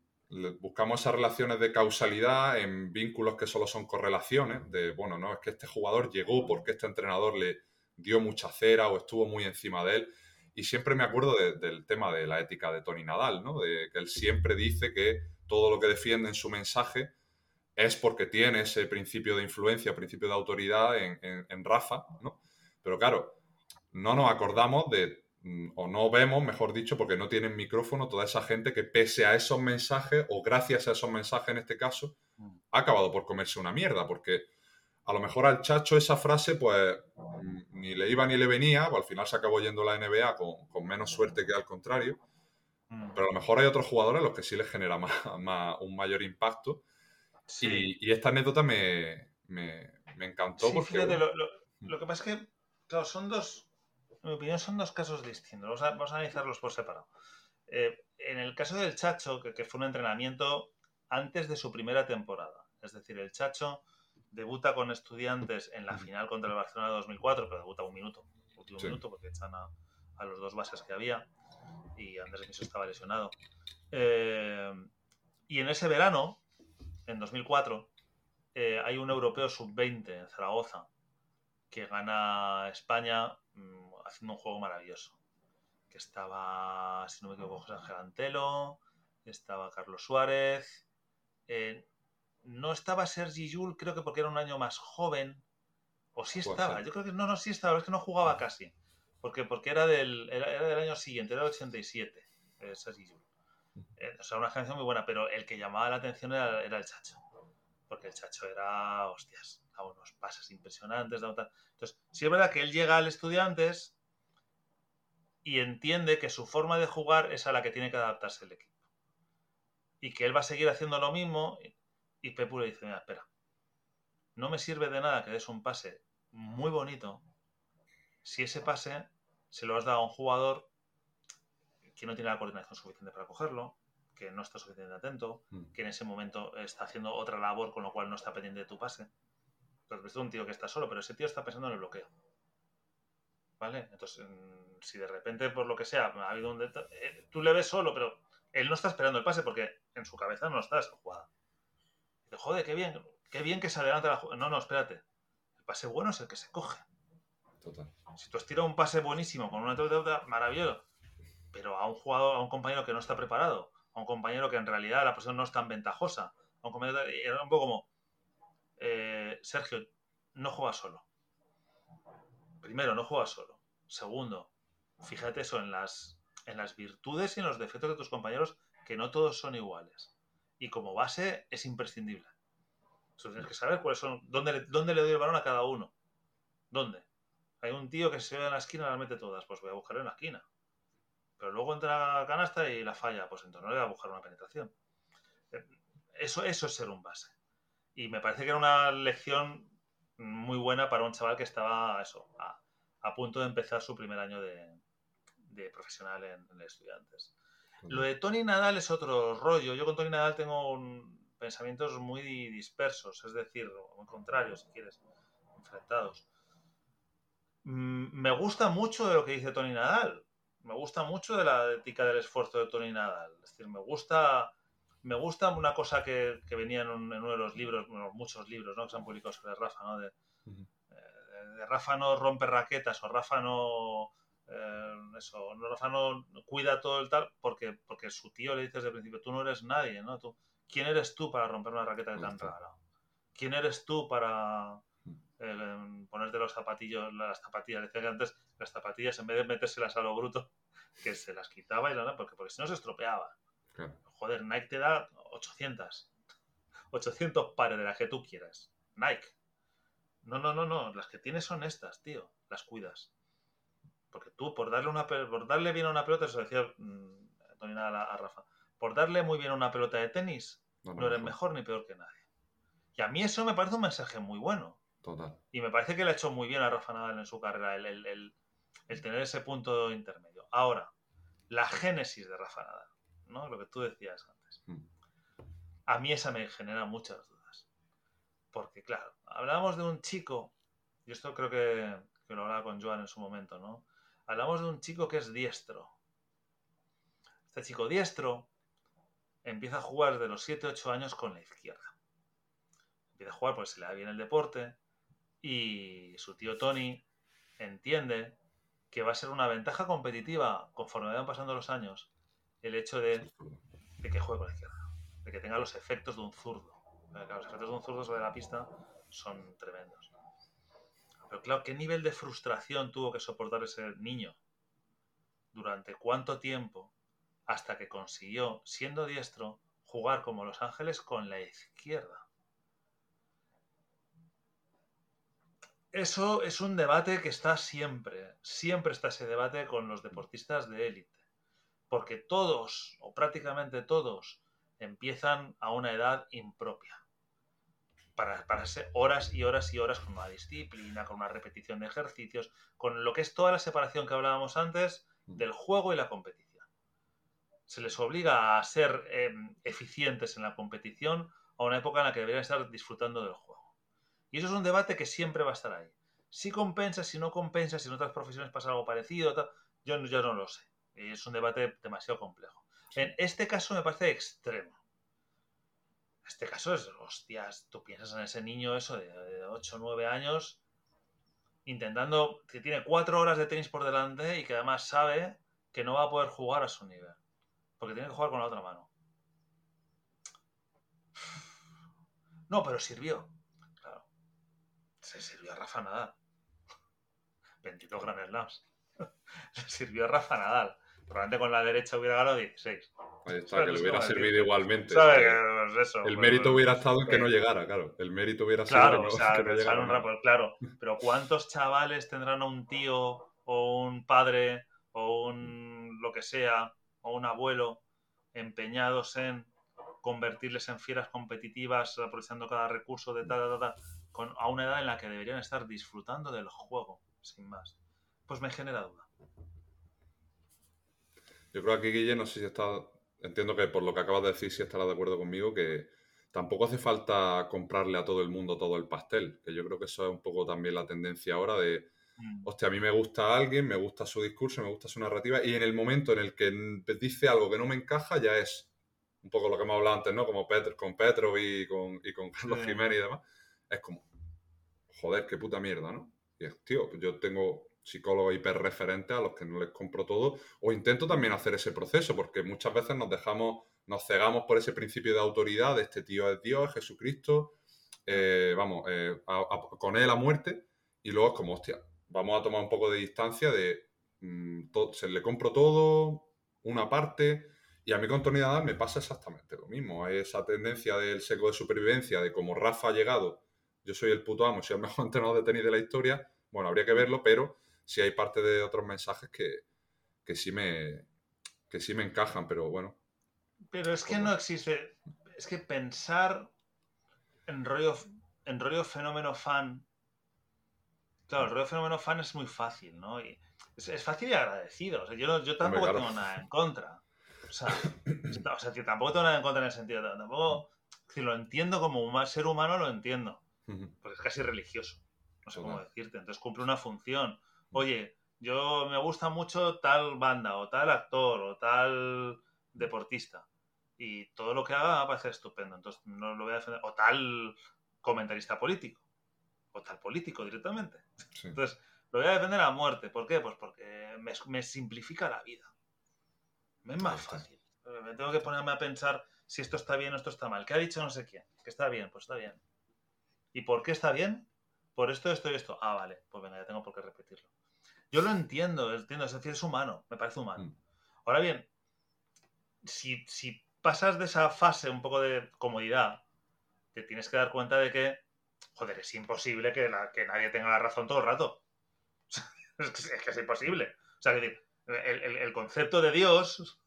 buscamos esas relaciones de causalidad en vínculos que solo son correlaciones, de, bueno, no, es que este jugador llegó porque este entrenador le dio mucha cera o estuvo muy encima de él. Y siempre me acuerdo del tema de la ética de Tony Nadal, ¿no? De que él siempre dice que todo lo que defiende en su mensaje es porque tiene ese principio de influencia, principio de autoridad en, Rafa, ¿no? Pero claro, no nos acordamos de, mm, o no vemos, mejor dicho, porque no tienen micrófono, toda esa gente que pese a esos mensajes, o gracias a esos mensajes en este caso, mm. ha acabado por comerse una mierda, porque a lo mejor al Chacho esa frase, pues mm, ni le iba ni le venía, o al final se acabó yendo a la NBA con, menos suerte que al contrario. Mm. Pero a lo mejor hay otros jugadores a los que sí les genera más, un mayor impacto. Y, esta anécdota me, encantó. porque, lo, que pasa es que, claro, son dos, en mi opinión, son dos casos distintos. Vamos a, analizarlos por separado. Eh, en el caso del Chacho, que, que fue un entrenamiento antes de su primera temporada, es decir, el Chacho debuta con estudiantes en la final contra el Barcelona de 2004, pero debuta un minuto, último minuto, porque echan a, los dos bases que había y Andrés Miso estaba lesionado. Eh, y en ese verano, en 2004, eh, hay un europeo sub-20 en Zaragoza que gana España mm, haciendo un juego maravilloso. Que estaba, si no me equivoco, José Ángel Antelo, estaba Carlos Suárez. Eh, no estaba Sergi Yul, creo que porque era un año más joven. O sí estaba, yo creo que no, no, sí estaba, es que no jugaba casi. Porque, porque era, del, era, del año siguiente, era del 87, eh, Sergi Yul. Eh, o sea, una canción muy buena, pero el que llamaba la atención era, el Chacho. Porque el Chacho era, hostias, a unos pases impresionantes. Entonces, sí es verdad que él llega al Estudiantes y entiende que su forma de jugar es a la que tiene que adaptarse el equipo. Y que él va a seguir haciendo lo mismo y Pepu le dice, mira, espera, no me sirve de nada que des un pase muy bonito si ese pase se lo has dado a un jugador que no tiene la coordinación suficiente para cogerlo, que no está suficientemente atento, mm. que en ese momento está haciendo otra labor con lo cual no está pendiente de tu pase. Entonces, es un tío que está solo, pero ese tío está pensando en el bloqueo. ¿Vale? Entonces, si de repente, por lo que sea, ha habido un eh, tú le ves solo, pero él no está esperando el pase porque en su cabeza no está esa jugada joder, qué bien, qué bien que se adelanta la No, no, espérate. El pase bueno es el que se coge. Total. Si tú has tirado un pase buenísimo con una deuda, maravilloso. Pero a un jugador, a un compañero que no está preparado, a un compañero que en realidad la posición no es tan ventajosa, a un compañero era un poco como eh, Sergio, no juega solo. Primero, no juega solo. Segundo, fíjate eso en las, en las virtudes y en los defectos de tus compañeros, que no todos son iguales y como base es imprescindible. Tienes que saber cuáles son, dónde, dónde le doy el balón a cada uno. ¿Dónde? Hay un tío que se ve en la esquina y las mete todas, pues voy a buscarlo en la esquina. Pero luego entra la canasta y la falla, pues entonces no le voy a buscar una penetración. Eh, eso, eso es ser un base. Y me parece que era una lección muy buena para un chaval que estaba eso, a, punto de empezar su primer año de, profesional en, en estudiantes. Lo de Tony Nadal es otro rollo. Yo con Tony Nadal tengo pensamientos muy dispersos, es decir, muy contrarios, si quieres, enfrentados. Mm, me gusta mucho de lo que dice Tony Nadal. Me gusta mucho de la ética del esfuerzo de Tony Nadal. Es decir, me gusta, me gusta una cosa que, venía en, uno de los libros, bueno, muchos libros ¿no? que se han publicado sobre Rafa, ¿no? de eh, Rafa no rompe raquetas o Rafa no eh, eso, Rafa no cuida todo el tal porque, porque su tío le dice desde el principio, tú no eres nadie, ¿no? Tú, ¿Quién eres tú para romper una raqueta de tan rara? ¿Quién eres tú para eh, ponerte los zapatillos, las zapatillas? Decía que antes las zapatillas, en vez de metérselas a lo bruto, que se las quitaba y la porque, porque si no se estropeaba. joder, Nike te da 800. 800 pares de las que tú quieras. Nike. No, no, no, no. Las que tienes son estas, tío. Las cuidas. Porque tú, por darle, una, por darle bien a una pelota, eso decía mmm, a, Rafa, por darle muy bien a una pelota de tenis, no, eres mejor ni peor que nadie. Y a mí eso me parece un mensaje muy bueno. Total. Y me parece que le ha hecho muy bien a Rafa Nadal en su carrera, el, el, el, tener ese punto intermedio. Ahora, la génesis de Rafa Nadal, ¿no? Lo que tú decías antes. Mm. A mí esa me genera muchas dudas. Porque, claro, hablamos de un chico, y esto creo que, que lo hablaba con Joan en su momento, ¿no? Hablamos de un chico que es diestro. Este chico diestro empieza a jugar desde los 7-8 años con la izquierda. Empieza a jugar porque se le da bien el deporte y su tío Tony entiende que va a ser una ventaja competitiva conforme vayan pasando los años el hecho de, que juegue con la izquierda, de que tenga los efectos de un zurdo. los efectos de un zurdo sobre la pista son tremendos. Pero claro, ¿qué nivel de frustración tuvo que soportar ese niño? ¿Durante cuánto tiempo? Hasta que consiguió, siendo diestro, jugar como Los Ángeles con la izquierda. Eso es un debate que está siempre, siempre está ese debate con los deportistas de élite. Porque todos, o prácticamente todos, empiezan a una edad impropia para, ser horas y horas y horas con una disciplina, con una repetición de ejercicios, con lo que es toda la separación que hablábamos antes mm. del juego y la competición. Se les obliga a ser em, eficientes en la competición a una época en la que deberían estar disfrutando del juego. Y eso es un debate que siempre va a estar ahí. Si compensa, si no compensa, si en otras profesiones pasa algo parecido, yo, yo no lo sé. Es un debate demasiado complejo. En este caso me parece extremo este caso es, hostias, tú piensas en ese niño eso de, 8 o 9 años intentando, que tiene 4 horas de tenis por delante y que además sabe que no va a poder jugar a su nivel, porque tiene que jugar con la otra mano. No, pero sirvió. Claro. Se sirvió a Rafa Nadal. 22 Grand Slams. Se sirvió a Rafa Nadal. Probablemente con la derecha hubiera ganado 16. Ahí está, que le hubiera servido igualmente. Pues el mérito hubiera estado en que no llegara, claro. El mérito hubiera sido claro, o sea, un claro. Pero ¿cuántos chavales tendrán a un tío o un padre o un lo que sea o un abuelo empeñados en convertirles en fieras competitivas, aprovechando cada recurso de tal, tal, tal, con, a una edad en la que deberían estar disfrutando del juego, sin más? Pues me genera duda. Yo creo que aquí, Guille, no sé si está. Entiendo que por lo que acabas de decir, si estará de acuerdo conmigo, que tampoco hace falta comprarle a todo el mundo todo el pastel. Que yo creo que eso es un poco también la tendencia ahora de. Mm. Hostia, a mí me gusta alguien, me gusta su discurso, me gusta su narrativa, y en el momento en el que dice algo que no me encaja, ya es un poco lo que hemos hablado antes, ¿no? Como con Petro y con, y con Carlos Jiménez y demás. Es como, joder, qué puta mierda, ¿no? Y es, tío, yo tengo psicólogos hiperreferentes a los que no les compro todo, o intento también hacer ese proceso, porque muchas veces nos dejamos, nos cegamos por ese principio de autoridad, de este tío es Dios, Jesucristo, eh, vamos, eh, con él a muerte, y luego es como, hostia, vamos a tomar un poco de distancia de, mm, se le compro todo, una parte, y a mí con Tony me pasa exactamente lo mismo, esa tendencia del seco de supervivencia, de como Rafa ha llegado, yo soy el puto amo, soy el mejor entrenador de tenis de la historia, bueno, habría que verlo, pero si hay parte de otros mensajes que, que, sí me, que sí me encajan, pero bueno. Pero es que no existe. Es que pensar en rollo, en rollo fenómeno fan. Claro, el rollo fenómeno fan es muy fácil, ¿no? es, fácil y agradecido. O sea, yo, yo tampoco tengo nada en contra. O sea, o sea, tampoco tengo nada en contra en el sentido. Tampoco. Si lo entiendo como un ser humano, lo entiendo. Porque es casi religioso. No sé cómo decirte. Entonces cumple una función oye, yo me gusta mucho tal banda o tal actor o tal deportista y todo lo que haga va a ser estupendo, entonces no lo voy a defender, o tal comentarista político, o tal político directamente. Entonces, lo voy a defender a muerte. ¿Por qué? Pues porque me, simplifica la vida. Me es más fácil. Me tengo que ponerme a pensar si esto está bien o esto está mal. ¿Qué ha dicho no sé quién? Que está bien, pues está bien. ¿Y por qué está bien? Por esto, esto y esto. Ah, vale, pues venga, ya tengo por qué repetirlo. Yo lo entiendo, entiendo, es decir, es humano, me parece humano. Mm. Ahora bien, si, pasas de esa fase un poco de comodidad, te tienes que dar cuenta de que, joder, es imposible que, que nadie tenga la razón todo el rato. es, que, es, imposible. O sea, el, el concepto de Dios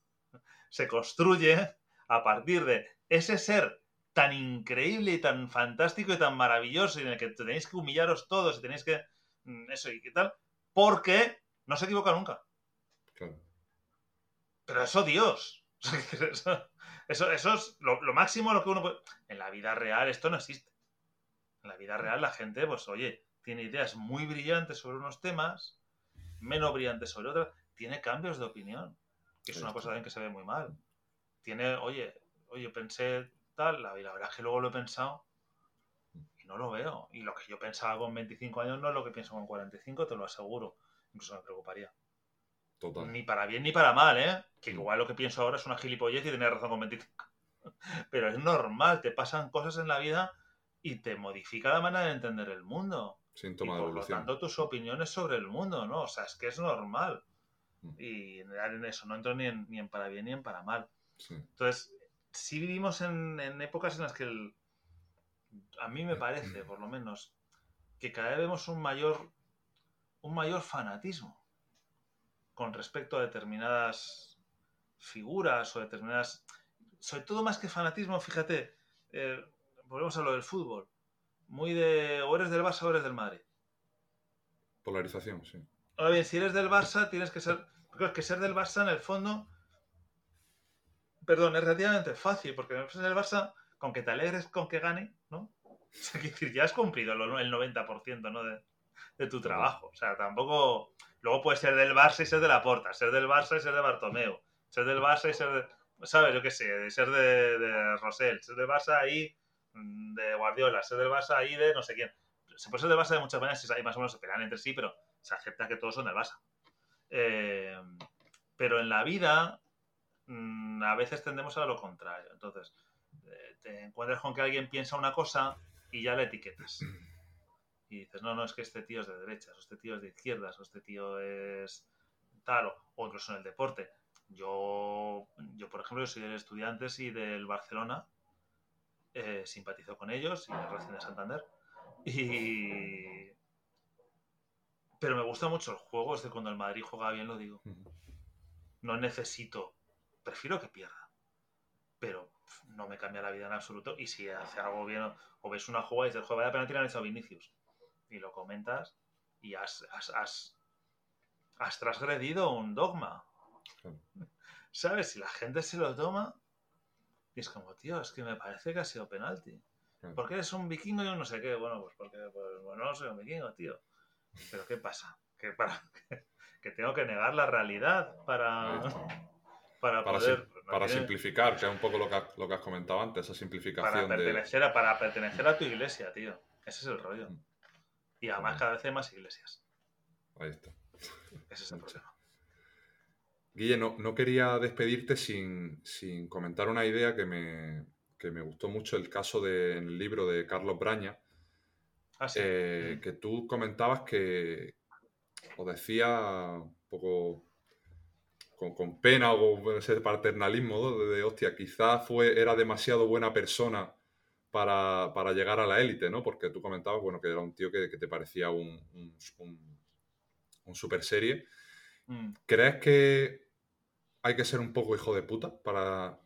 se construye a partir de ese ser tan increíble y tan fantástico y tan maravilloso y en el que tenéis que humillaros todos y tenéis que mm, eso y qué tal, porque no se equivoca nunca. Pero eso Dios. Eso, eso, es lo, máximo lo que uno puede... En la vida real esto no existe. En la vida real la gente, pues oye, tiene ideas muy brillantes sobre unos temas, menos brillantes sobre otros, tiene cambios de opinión, que es una cosa también que se ve muy mal. Tiene, oye, oye, pensé tal, la, la verdad es que luego lo he pensado y no lo veo. Y lo que yo pensaba con 25 años no es lo que pienso con 45, te lo aseguro. Incluso me preocuparía. Total. Ni para bien ni para mal, ¿eh? Que igual lo que pienso ahora es una gilipollez y tener razón con 25. Pero es normal, te pasan cosas en la vida y te modifica la manera de entender el mundo. Síntoma y por lo tanto, tus opiniones sobre el mundo, ¿no? O sea, es que es normal. Mm. Y en eso no entro ni en, ni en para bien ni en para mal. Entonces, si vivimos en, épocas en las que a mí me parece, por lo menos, que cada vez vemos un mayor, un mayor fanatismo con respecto a determinadas figuras o determinadas... Sobre todo más que fanatismo, fíjate, eh, volvemos a lo del fútbol. Muy de o eres del Barça o eres del Madrid. Polarización, sí. Ahora bien, si eres del Barça, tienes que ser... Creo que ser del Barça en el fondo perdón, es relativamente fácil, porque en el Barça, con que te alegres con que gane, ¿no? Es decir, ya has cumplido el 90%, ¿no? De, tu trabajo. O sea, tampoco. Luego puedes ser del Barça y ser de la Porta, ser del Barça y ser de Bartomeu, ser del Barça y ser de. ¿Sabes? Yo qué sé, ser de, de Rosell, ser del Barça ahí mm, de Guardiola, ser del Barça ahí de no sé quién. Se puede ser del Barça de muchas maneras y más o menos se pelean entre sí, pero se acepta que todos son del Barça. Eh, pero en la vida Mm, a veces tendemos a lo contrario. Entonces, te encuentras con que alguien piensa una cosa y ya le etiquetas. Y dices, no, no, es que este tío es de derechas, o este tío es de izquierdas, o este tío es tal, o, incluso en el deporte. Yo, yo, por ejemplo, soy de estudiantes y del Barcelona, eh, simpatizo con ellos y de Racing de Santander. Y... Pero me gusta mucho el juego, es de cuando el Madrid juega bien, lo digo. No necesito prefiero que pierda. Pero no me cambia la vida en absoluto. Y si hace algo bien o, ves una jugada y dices, joder, vaya penalti le han hecho a Vinicius. Y lo comentas y has, has, has, transgredido un dogma. ¿Sabes? Si la gente se lo toma, y es como, tío, es que me parece que ha sido penalti. Porque eres un vikingo y yo no sé qué. Bueno, pues porque pues, bueno, no soy un vikingo, tío. Pero ¿qué pasa? Que, para, que tengo que negar la realidad para para, para simplificar, que es un poco lo que, lo que has comentado antes, esa simplificación. Para pertenecer, a, para pertenecer a tu iglesia, tío. Ese es el rollo. Mm. Y además cada vez hay más iglesias. Ahí está. Ese es el problema. Guille, no, quería despedirte sin, comentar una idea que me, que me, gustó mucho, el caso de, en el libro de Carlos Braña, ah, eh, que tú comentabas que, o decía un poco con, pena o con ese paternalismo de, hostia, quizás fue, era demasiado buena persona para, llegar a la élite, ¿no? Porque tú comentabas, bueno, que era un tío que, te parecía un, un, super serie. Mm. ¿Crees que hay que ser un poco hijo de puta para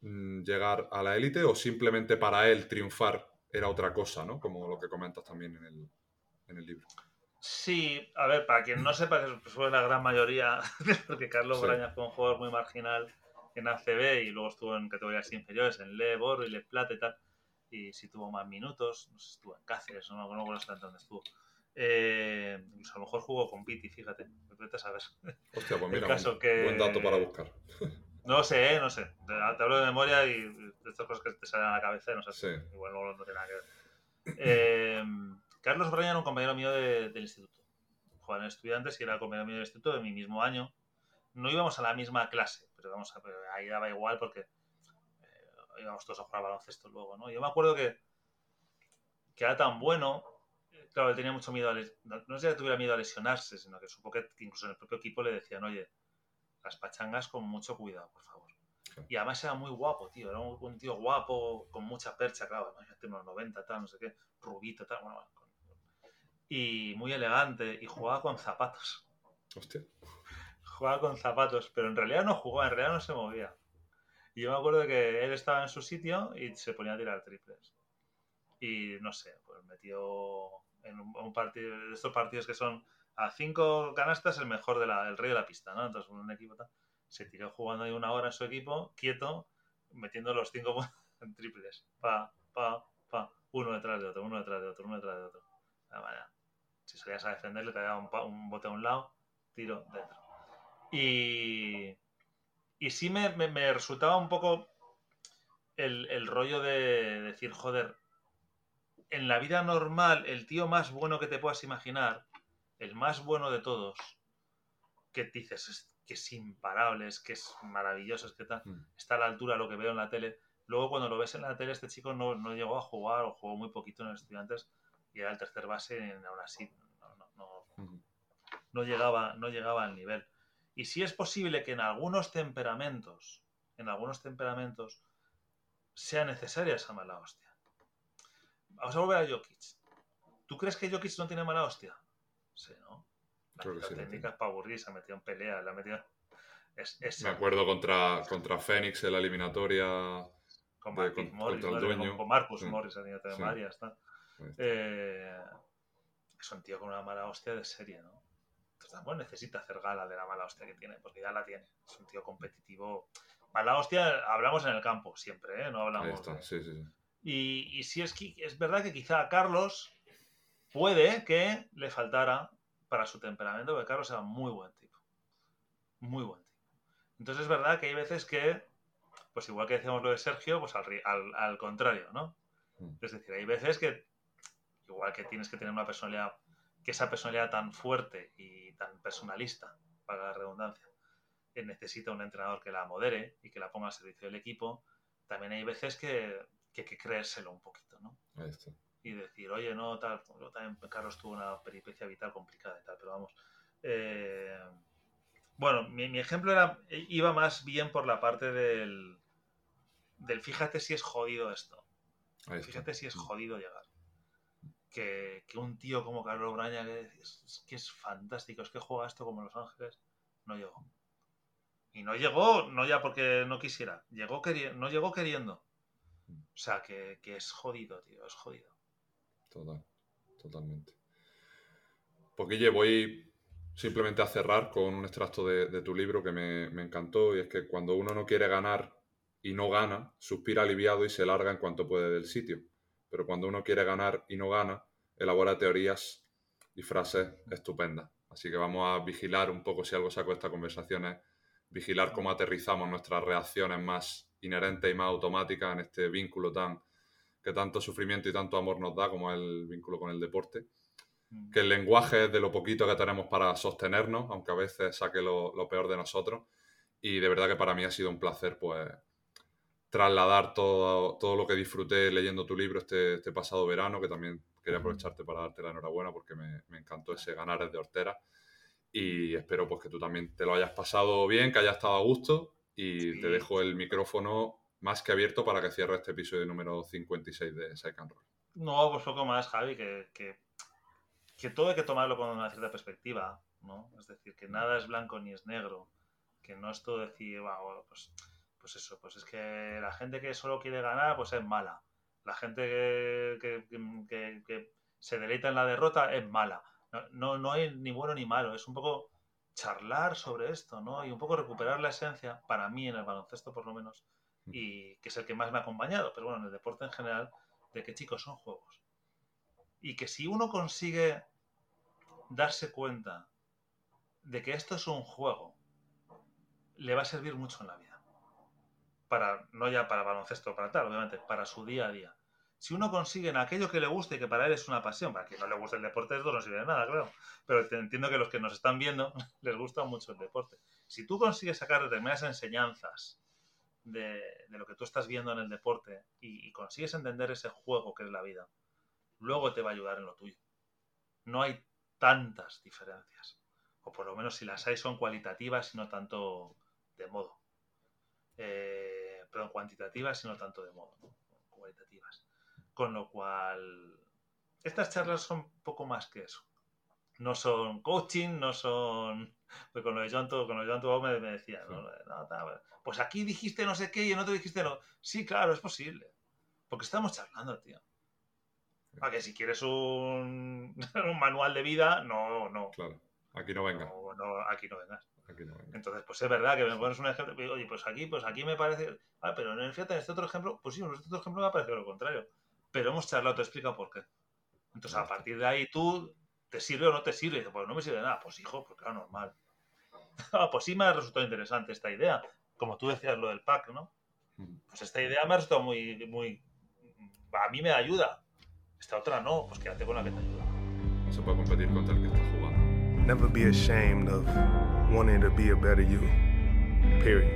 mm, llegar a la élite o simplemente para él triunfar era otra cosa, ¿no? Como lo que comentas también en el, en el libro. Sí, a ver, para quien no sepa que fue la gran mayoría, porque Carlos Braña fue un jugador muy marginal en ACB y luego estuvo en categorías inferiores, en Le Boro y Le Plata y tal, y sí tuvo más minutos, no sé estuvo en Cáceres, no, no, no tanto dónde estuvo. Eh, a lo mejor jugó con Piti, fíjate, vete a saber. Hostia, pues mira, buen dato para buscar. No sé, no sé, te, hablo de memoria y de estas cosas que te salen a la cabeza, no sé, igual no, no tiene nada que ver. Eh, Carlos Bryan era un compañero mío del instituto. Jugaba en estudiantes y era compañero mío del instituto de mi mismo año. No íbamos a la misma clase, pero, vamos a, ahí daba igual porque eh, íbamos todos a jugar baloncesto luego, ¿no? Yo me acuerdo que, que era tan bueno, claro, él tenía mucho miedo a no, es que tuviera miedo a lesionarse, sino que supo que incluso en el propio equipo le decían, oye, las pachangas con mucho cuidado, por favor. Y además era muy guapo, tío. Era un, tío guapo, con mucha percha, claro. Tiene unos 90, tal, no sé qué. Rubito, tal. Bueno, y muy elegante. Y jugaba con zapatos. Hostia. Jugaba con zapatos, pero en realidad no jugaba, en realidad no se movía. Y yo me acuerdo que él estaba en su sitio y se ponía a tirar triples. Y no sé, pues metió en un, partido, de estos partidos que son a cinco canastas el mejor del rey de la pista, ¿no? Entonces un equipo se tiró jugando ahí una hora en su equipo, quieto, metiendo los cinco en triples. Pa, pa, pa, uno detrás de otro, uno detrás de otro, uno detrás de otro. Si salías a defender, le caía un, un bote a un lado, tiro dentro. Y, y sí me, me, resultaba un poco el, el, rollo de decir, joder, en la vida normal, el tío más bueno que te puedas imaginar, el más bueno de todos, que dices es, que es imparable, es que es maravilloso, es que está, mm. está a la altura de lo que veo en la tele. Luego cuando lo ves en la tele, este chico no, no llegó a jugar o jugó muy poquito en los estudiantes y era el tercer base y aún así no, llegaba, no llegaba al nivel. Y si es posible que en algunos temperamentos, en algunos temperamentos, sea necesaria esa mala hostia. Vamos a volver a Jokic. ¿Tú crees que Jokic no tiene mala hostia? Sí, ¿no? La técnica es para aburrir, se ha metido en pelea, la metido... Es, Me acuerdo contra, contra Fénix en la eliminatoria. Con Marcus Morris, con, Marcus Morris, ha tenido también varias. Eh, es un tío con una mala hostia de serie, ¿no? Entonces, bueno, necesita hacer gala de la mala hostia que tiene, porque ya la tiene. Es un tío competitivo. Mala hostia, hablamos en el campo siempre, ¿eh? No hablamos. sí, sí, sí. Y, y si es que es verdad que quizá a Carlos puede que le faltara para su temperamento, porque Carlos era muy buen tipo. Muy buen tipo. Entonces es verdad que hay veces que, pues igual que decíamos lo de Sergio, pues al, al, contrario, ¿no? Mm. Es decir, hay veces que, igual que tienes que tener una personalidad, que esa personalidad tan fuerte y tan personalista, para la redundancia, que necesita un entrenador que la modere y que la ponga al servicio del equipo, también hay veces que que hay que creérselo un poquito, ¿no? Y decir, oye, no, tal, también Carlos tuvo una peripecia vital complicada y tal, pero vamos. Eh, bueno, mi, ejemplo era, iba más bien por la parte del, del fíjate si es jodido esto. Fíjate si es jodido llegar. Que, un tío como Carlos Braña, que es, que es fantástico, es que juega esto como Los Ángeles, no llegó. Y no llegó, no ya porque no quisiera, llegó no llegó queriendo. O sea, que, es jodido, tío, es jodido. Total, totalmente. Pues voy simplemente a cerrar con un extracto de, tu libro que me, encantó y es que cuando uno no quiere ganar y no gana, suspira aliviado y se larga en cuanto puede del sitio. Pero cuando uno quiere ganar y no gana, elabora teorías y frases estupendas. Así que vamos a vigilar un poco si algo saco de esta conversación es vigilar cómo aterrizamos nuestras reacciones más inherente y más automática en este vínculo tan que tanto sufrimiento y tanto amor nos da como el vínculo con el deporte. Mm. Que el lenguaje es de lo poquito que tenemos para sostenernos, aunque a veces saque lo, peor de nosotros. Y de verdad que para mí ha sido un placer, pues, trasladar todo, todo lo que disfruté leyendo tu libro este, este pasado verano, que también quería mm. aprovecharte para darte la enhorabuena porque me, me encantó ese ganar de Hortera. Y espero pues que tú también te lo hayas pasado bien, que hayas estado a gusto y te dejo el micrófono más que abierto para que cierre este episodio número 56 de Psych and Roll. No, pues poco más, Javi, que, que, todo hay que tomarlo con una cierta perspectiva, ¿no? Es decir, que nada es blanco ni es negro, que no es todo decir, pues, pues eso, pues es que la gente que solo quiere ganar, pues es mala. La gente que, que se deleita en la derrota es mala. No, no, no hay ni bueno ni malo, es un poco charlar sobre esto, ¿no? Y un poco recuperar la esencia, para mí en el baloncesto por lo menos, mm. y que es el que más me ha acompañado, pero bueno, en el deporte en general, de que chicos son juegos. Y que si uno consigue darse cuenta de que esto es un juego, le va a servir mucho en la vida. Para, no ya para baloncesto, para tal, obviamente, para su día a día si uno consigue en aquello que le guste y que para él es una pasión, para quien no le guste el deporte, esto no sirve de nada, claro. Pero entiendo que los que nos están viendo les gusta mucho el deporte. Si tú consigues sacar determinadas enseñanzas de, lo que tú estás viendo en el deporte y, consigues entender ese juego que es la vida, luego te va a ayudar en lo tuyo. No hay tantas diferencias. O por lo menos si las hay son cualitativas y no tanto de modo. Eh, perdón, cuantitativas, sino tanto de modo, cualitativas. Con lo cual, estas charlas son poco más que eso. No son coaching, no son... Pues con lo de John, con lo de John me, me decía, pues aquí dijiste no sé qué y en otro dijiste no. Sí, claro, es posible. Porque estamos charlando, tío. A que si quieres un, un, manual de vida, no, no. Claro, aquí no venga. No, aquí no vengas. Entonces, pues es verdad que me pones un ejemplo, oye, pues aquí, pues aquí me parece, ah, pero en el fíjate, en este otro ejemplo, pues sí, en este otro ejemplo me ha parecido lo contrario. Pero hemos charlado, te explica por qué. Entonces, a partir de ahí tú, ¿te sirve o no te sirve? pues no me sirve nada. Pues hijo, pues claro, normal. ah, pues sí me ha resultado interesante esta idea. Como tú decías lo del pack, ¿no? Pues esta idea me ha resultado muy, muy, a mí me ayuda. Esta otra no, pues quédate con la que te ayuda. No se puede competir contra el que está jugando. Never be ashamed of wanting to be a better you. Period.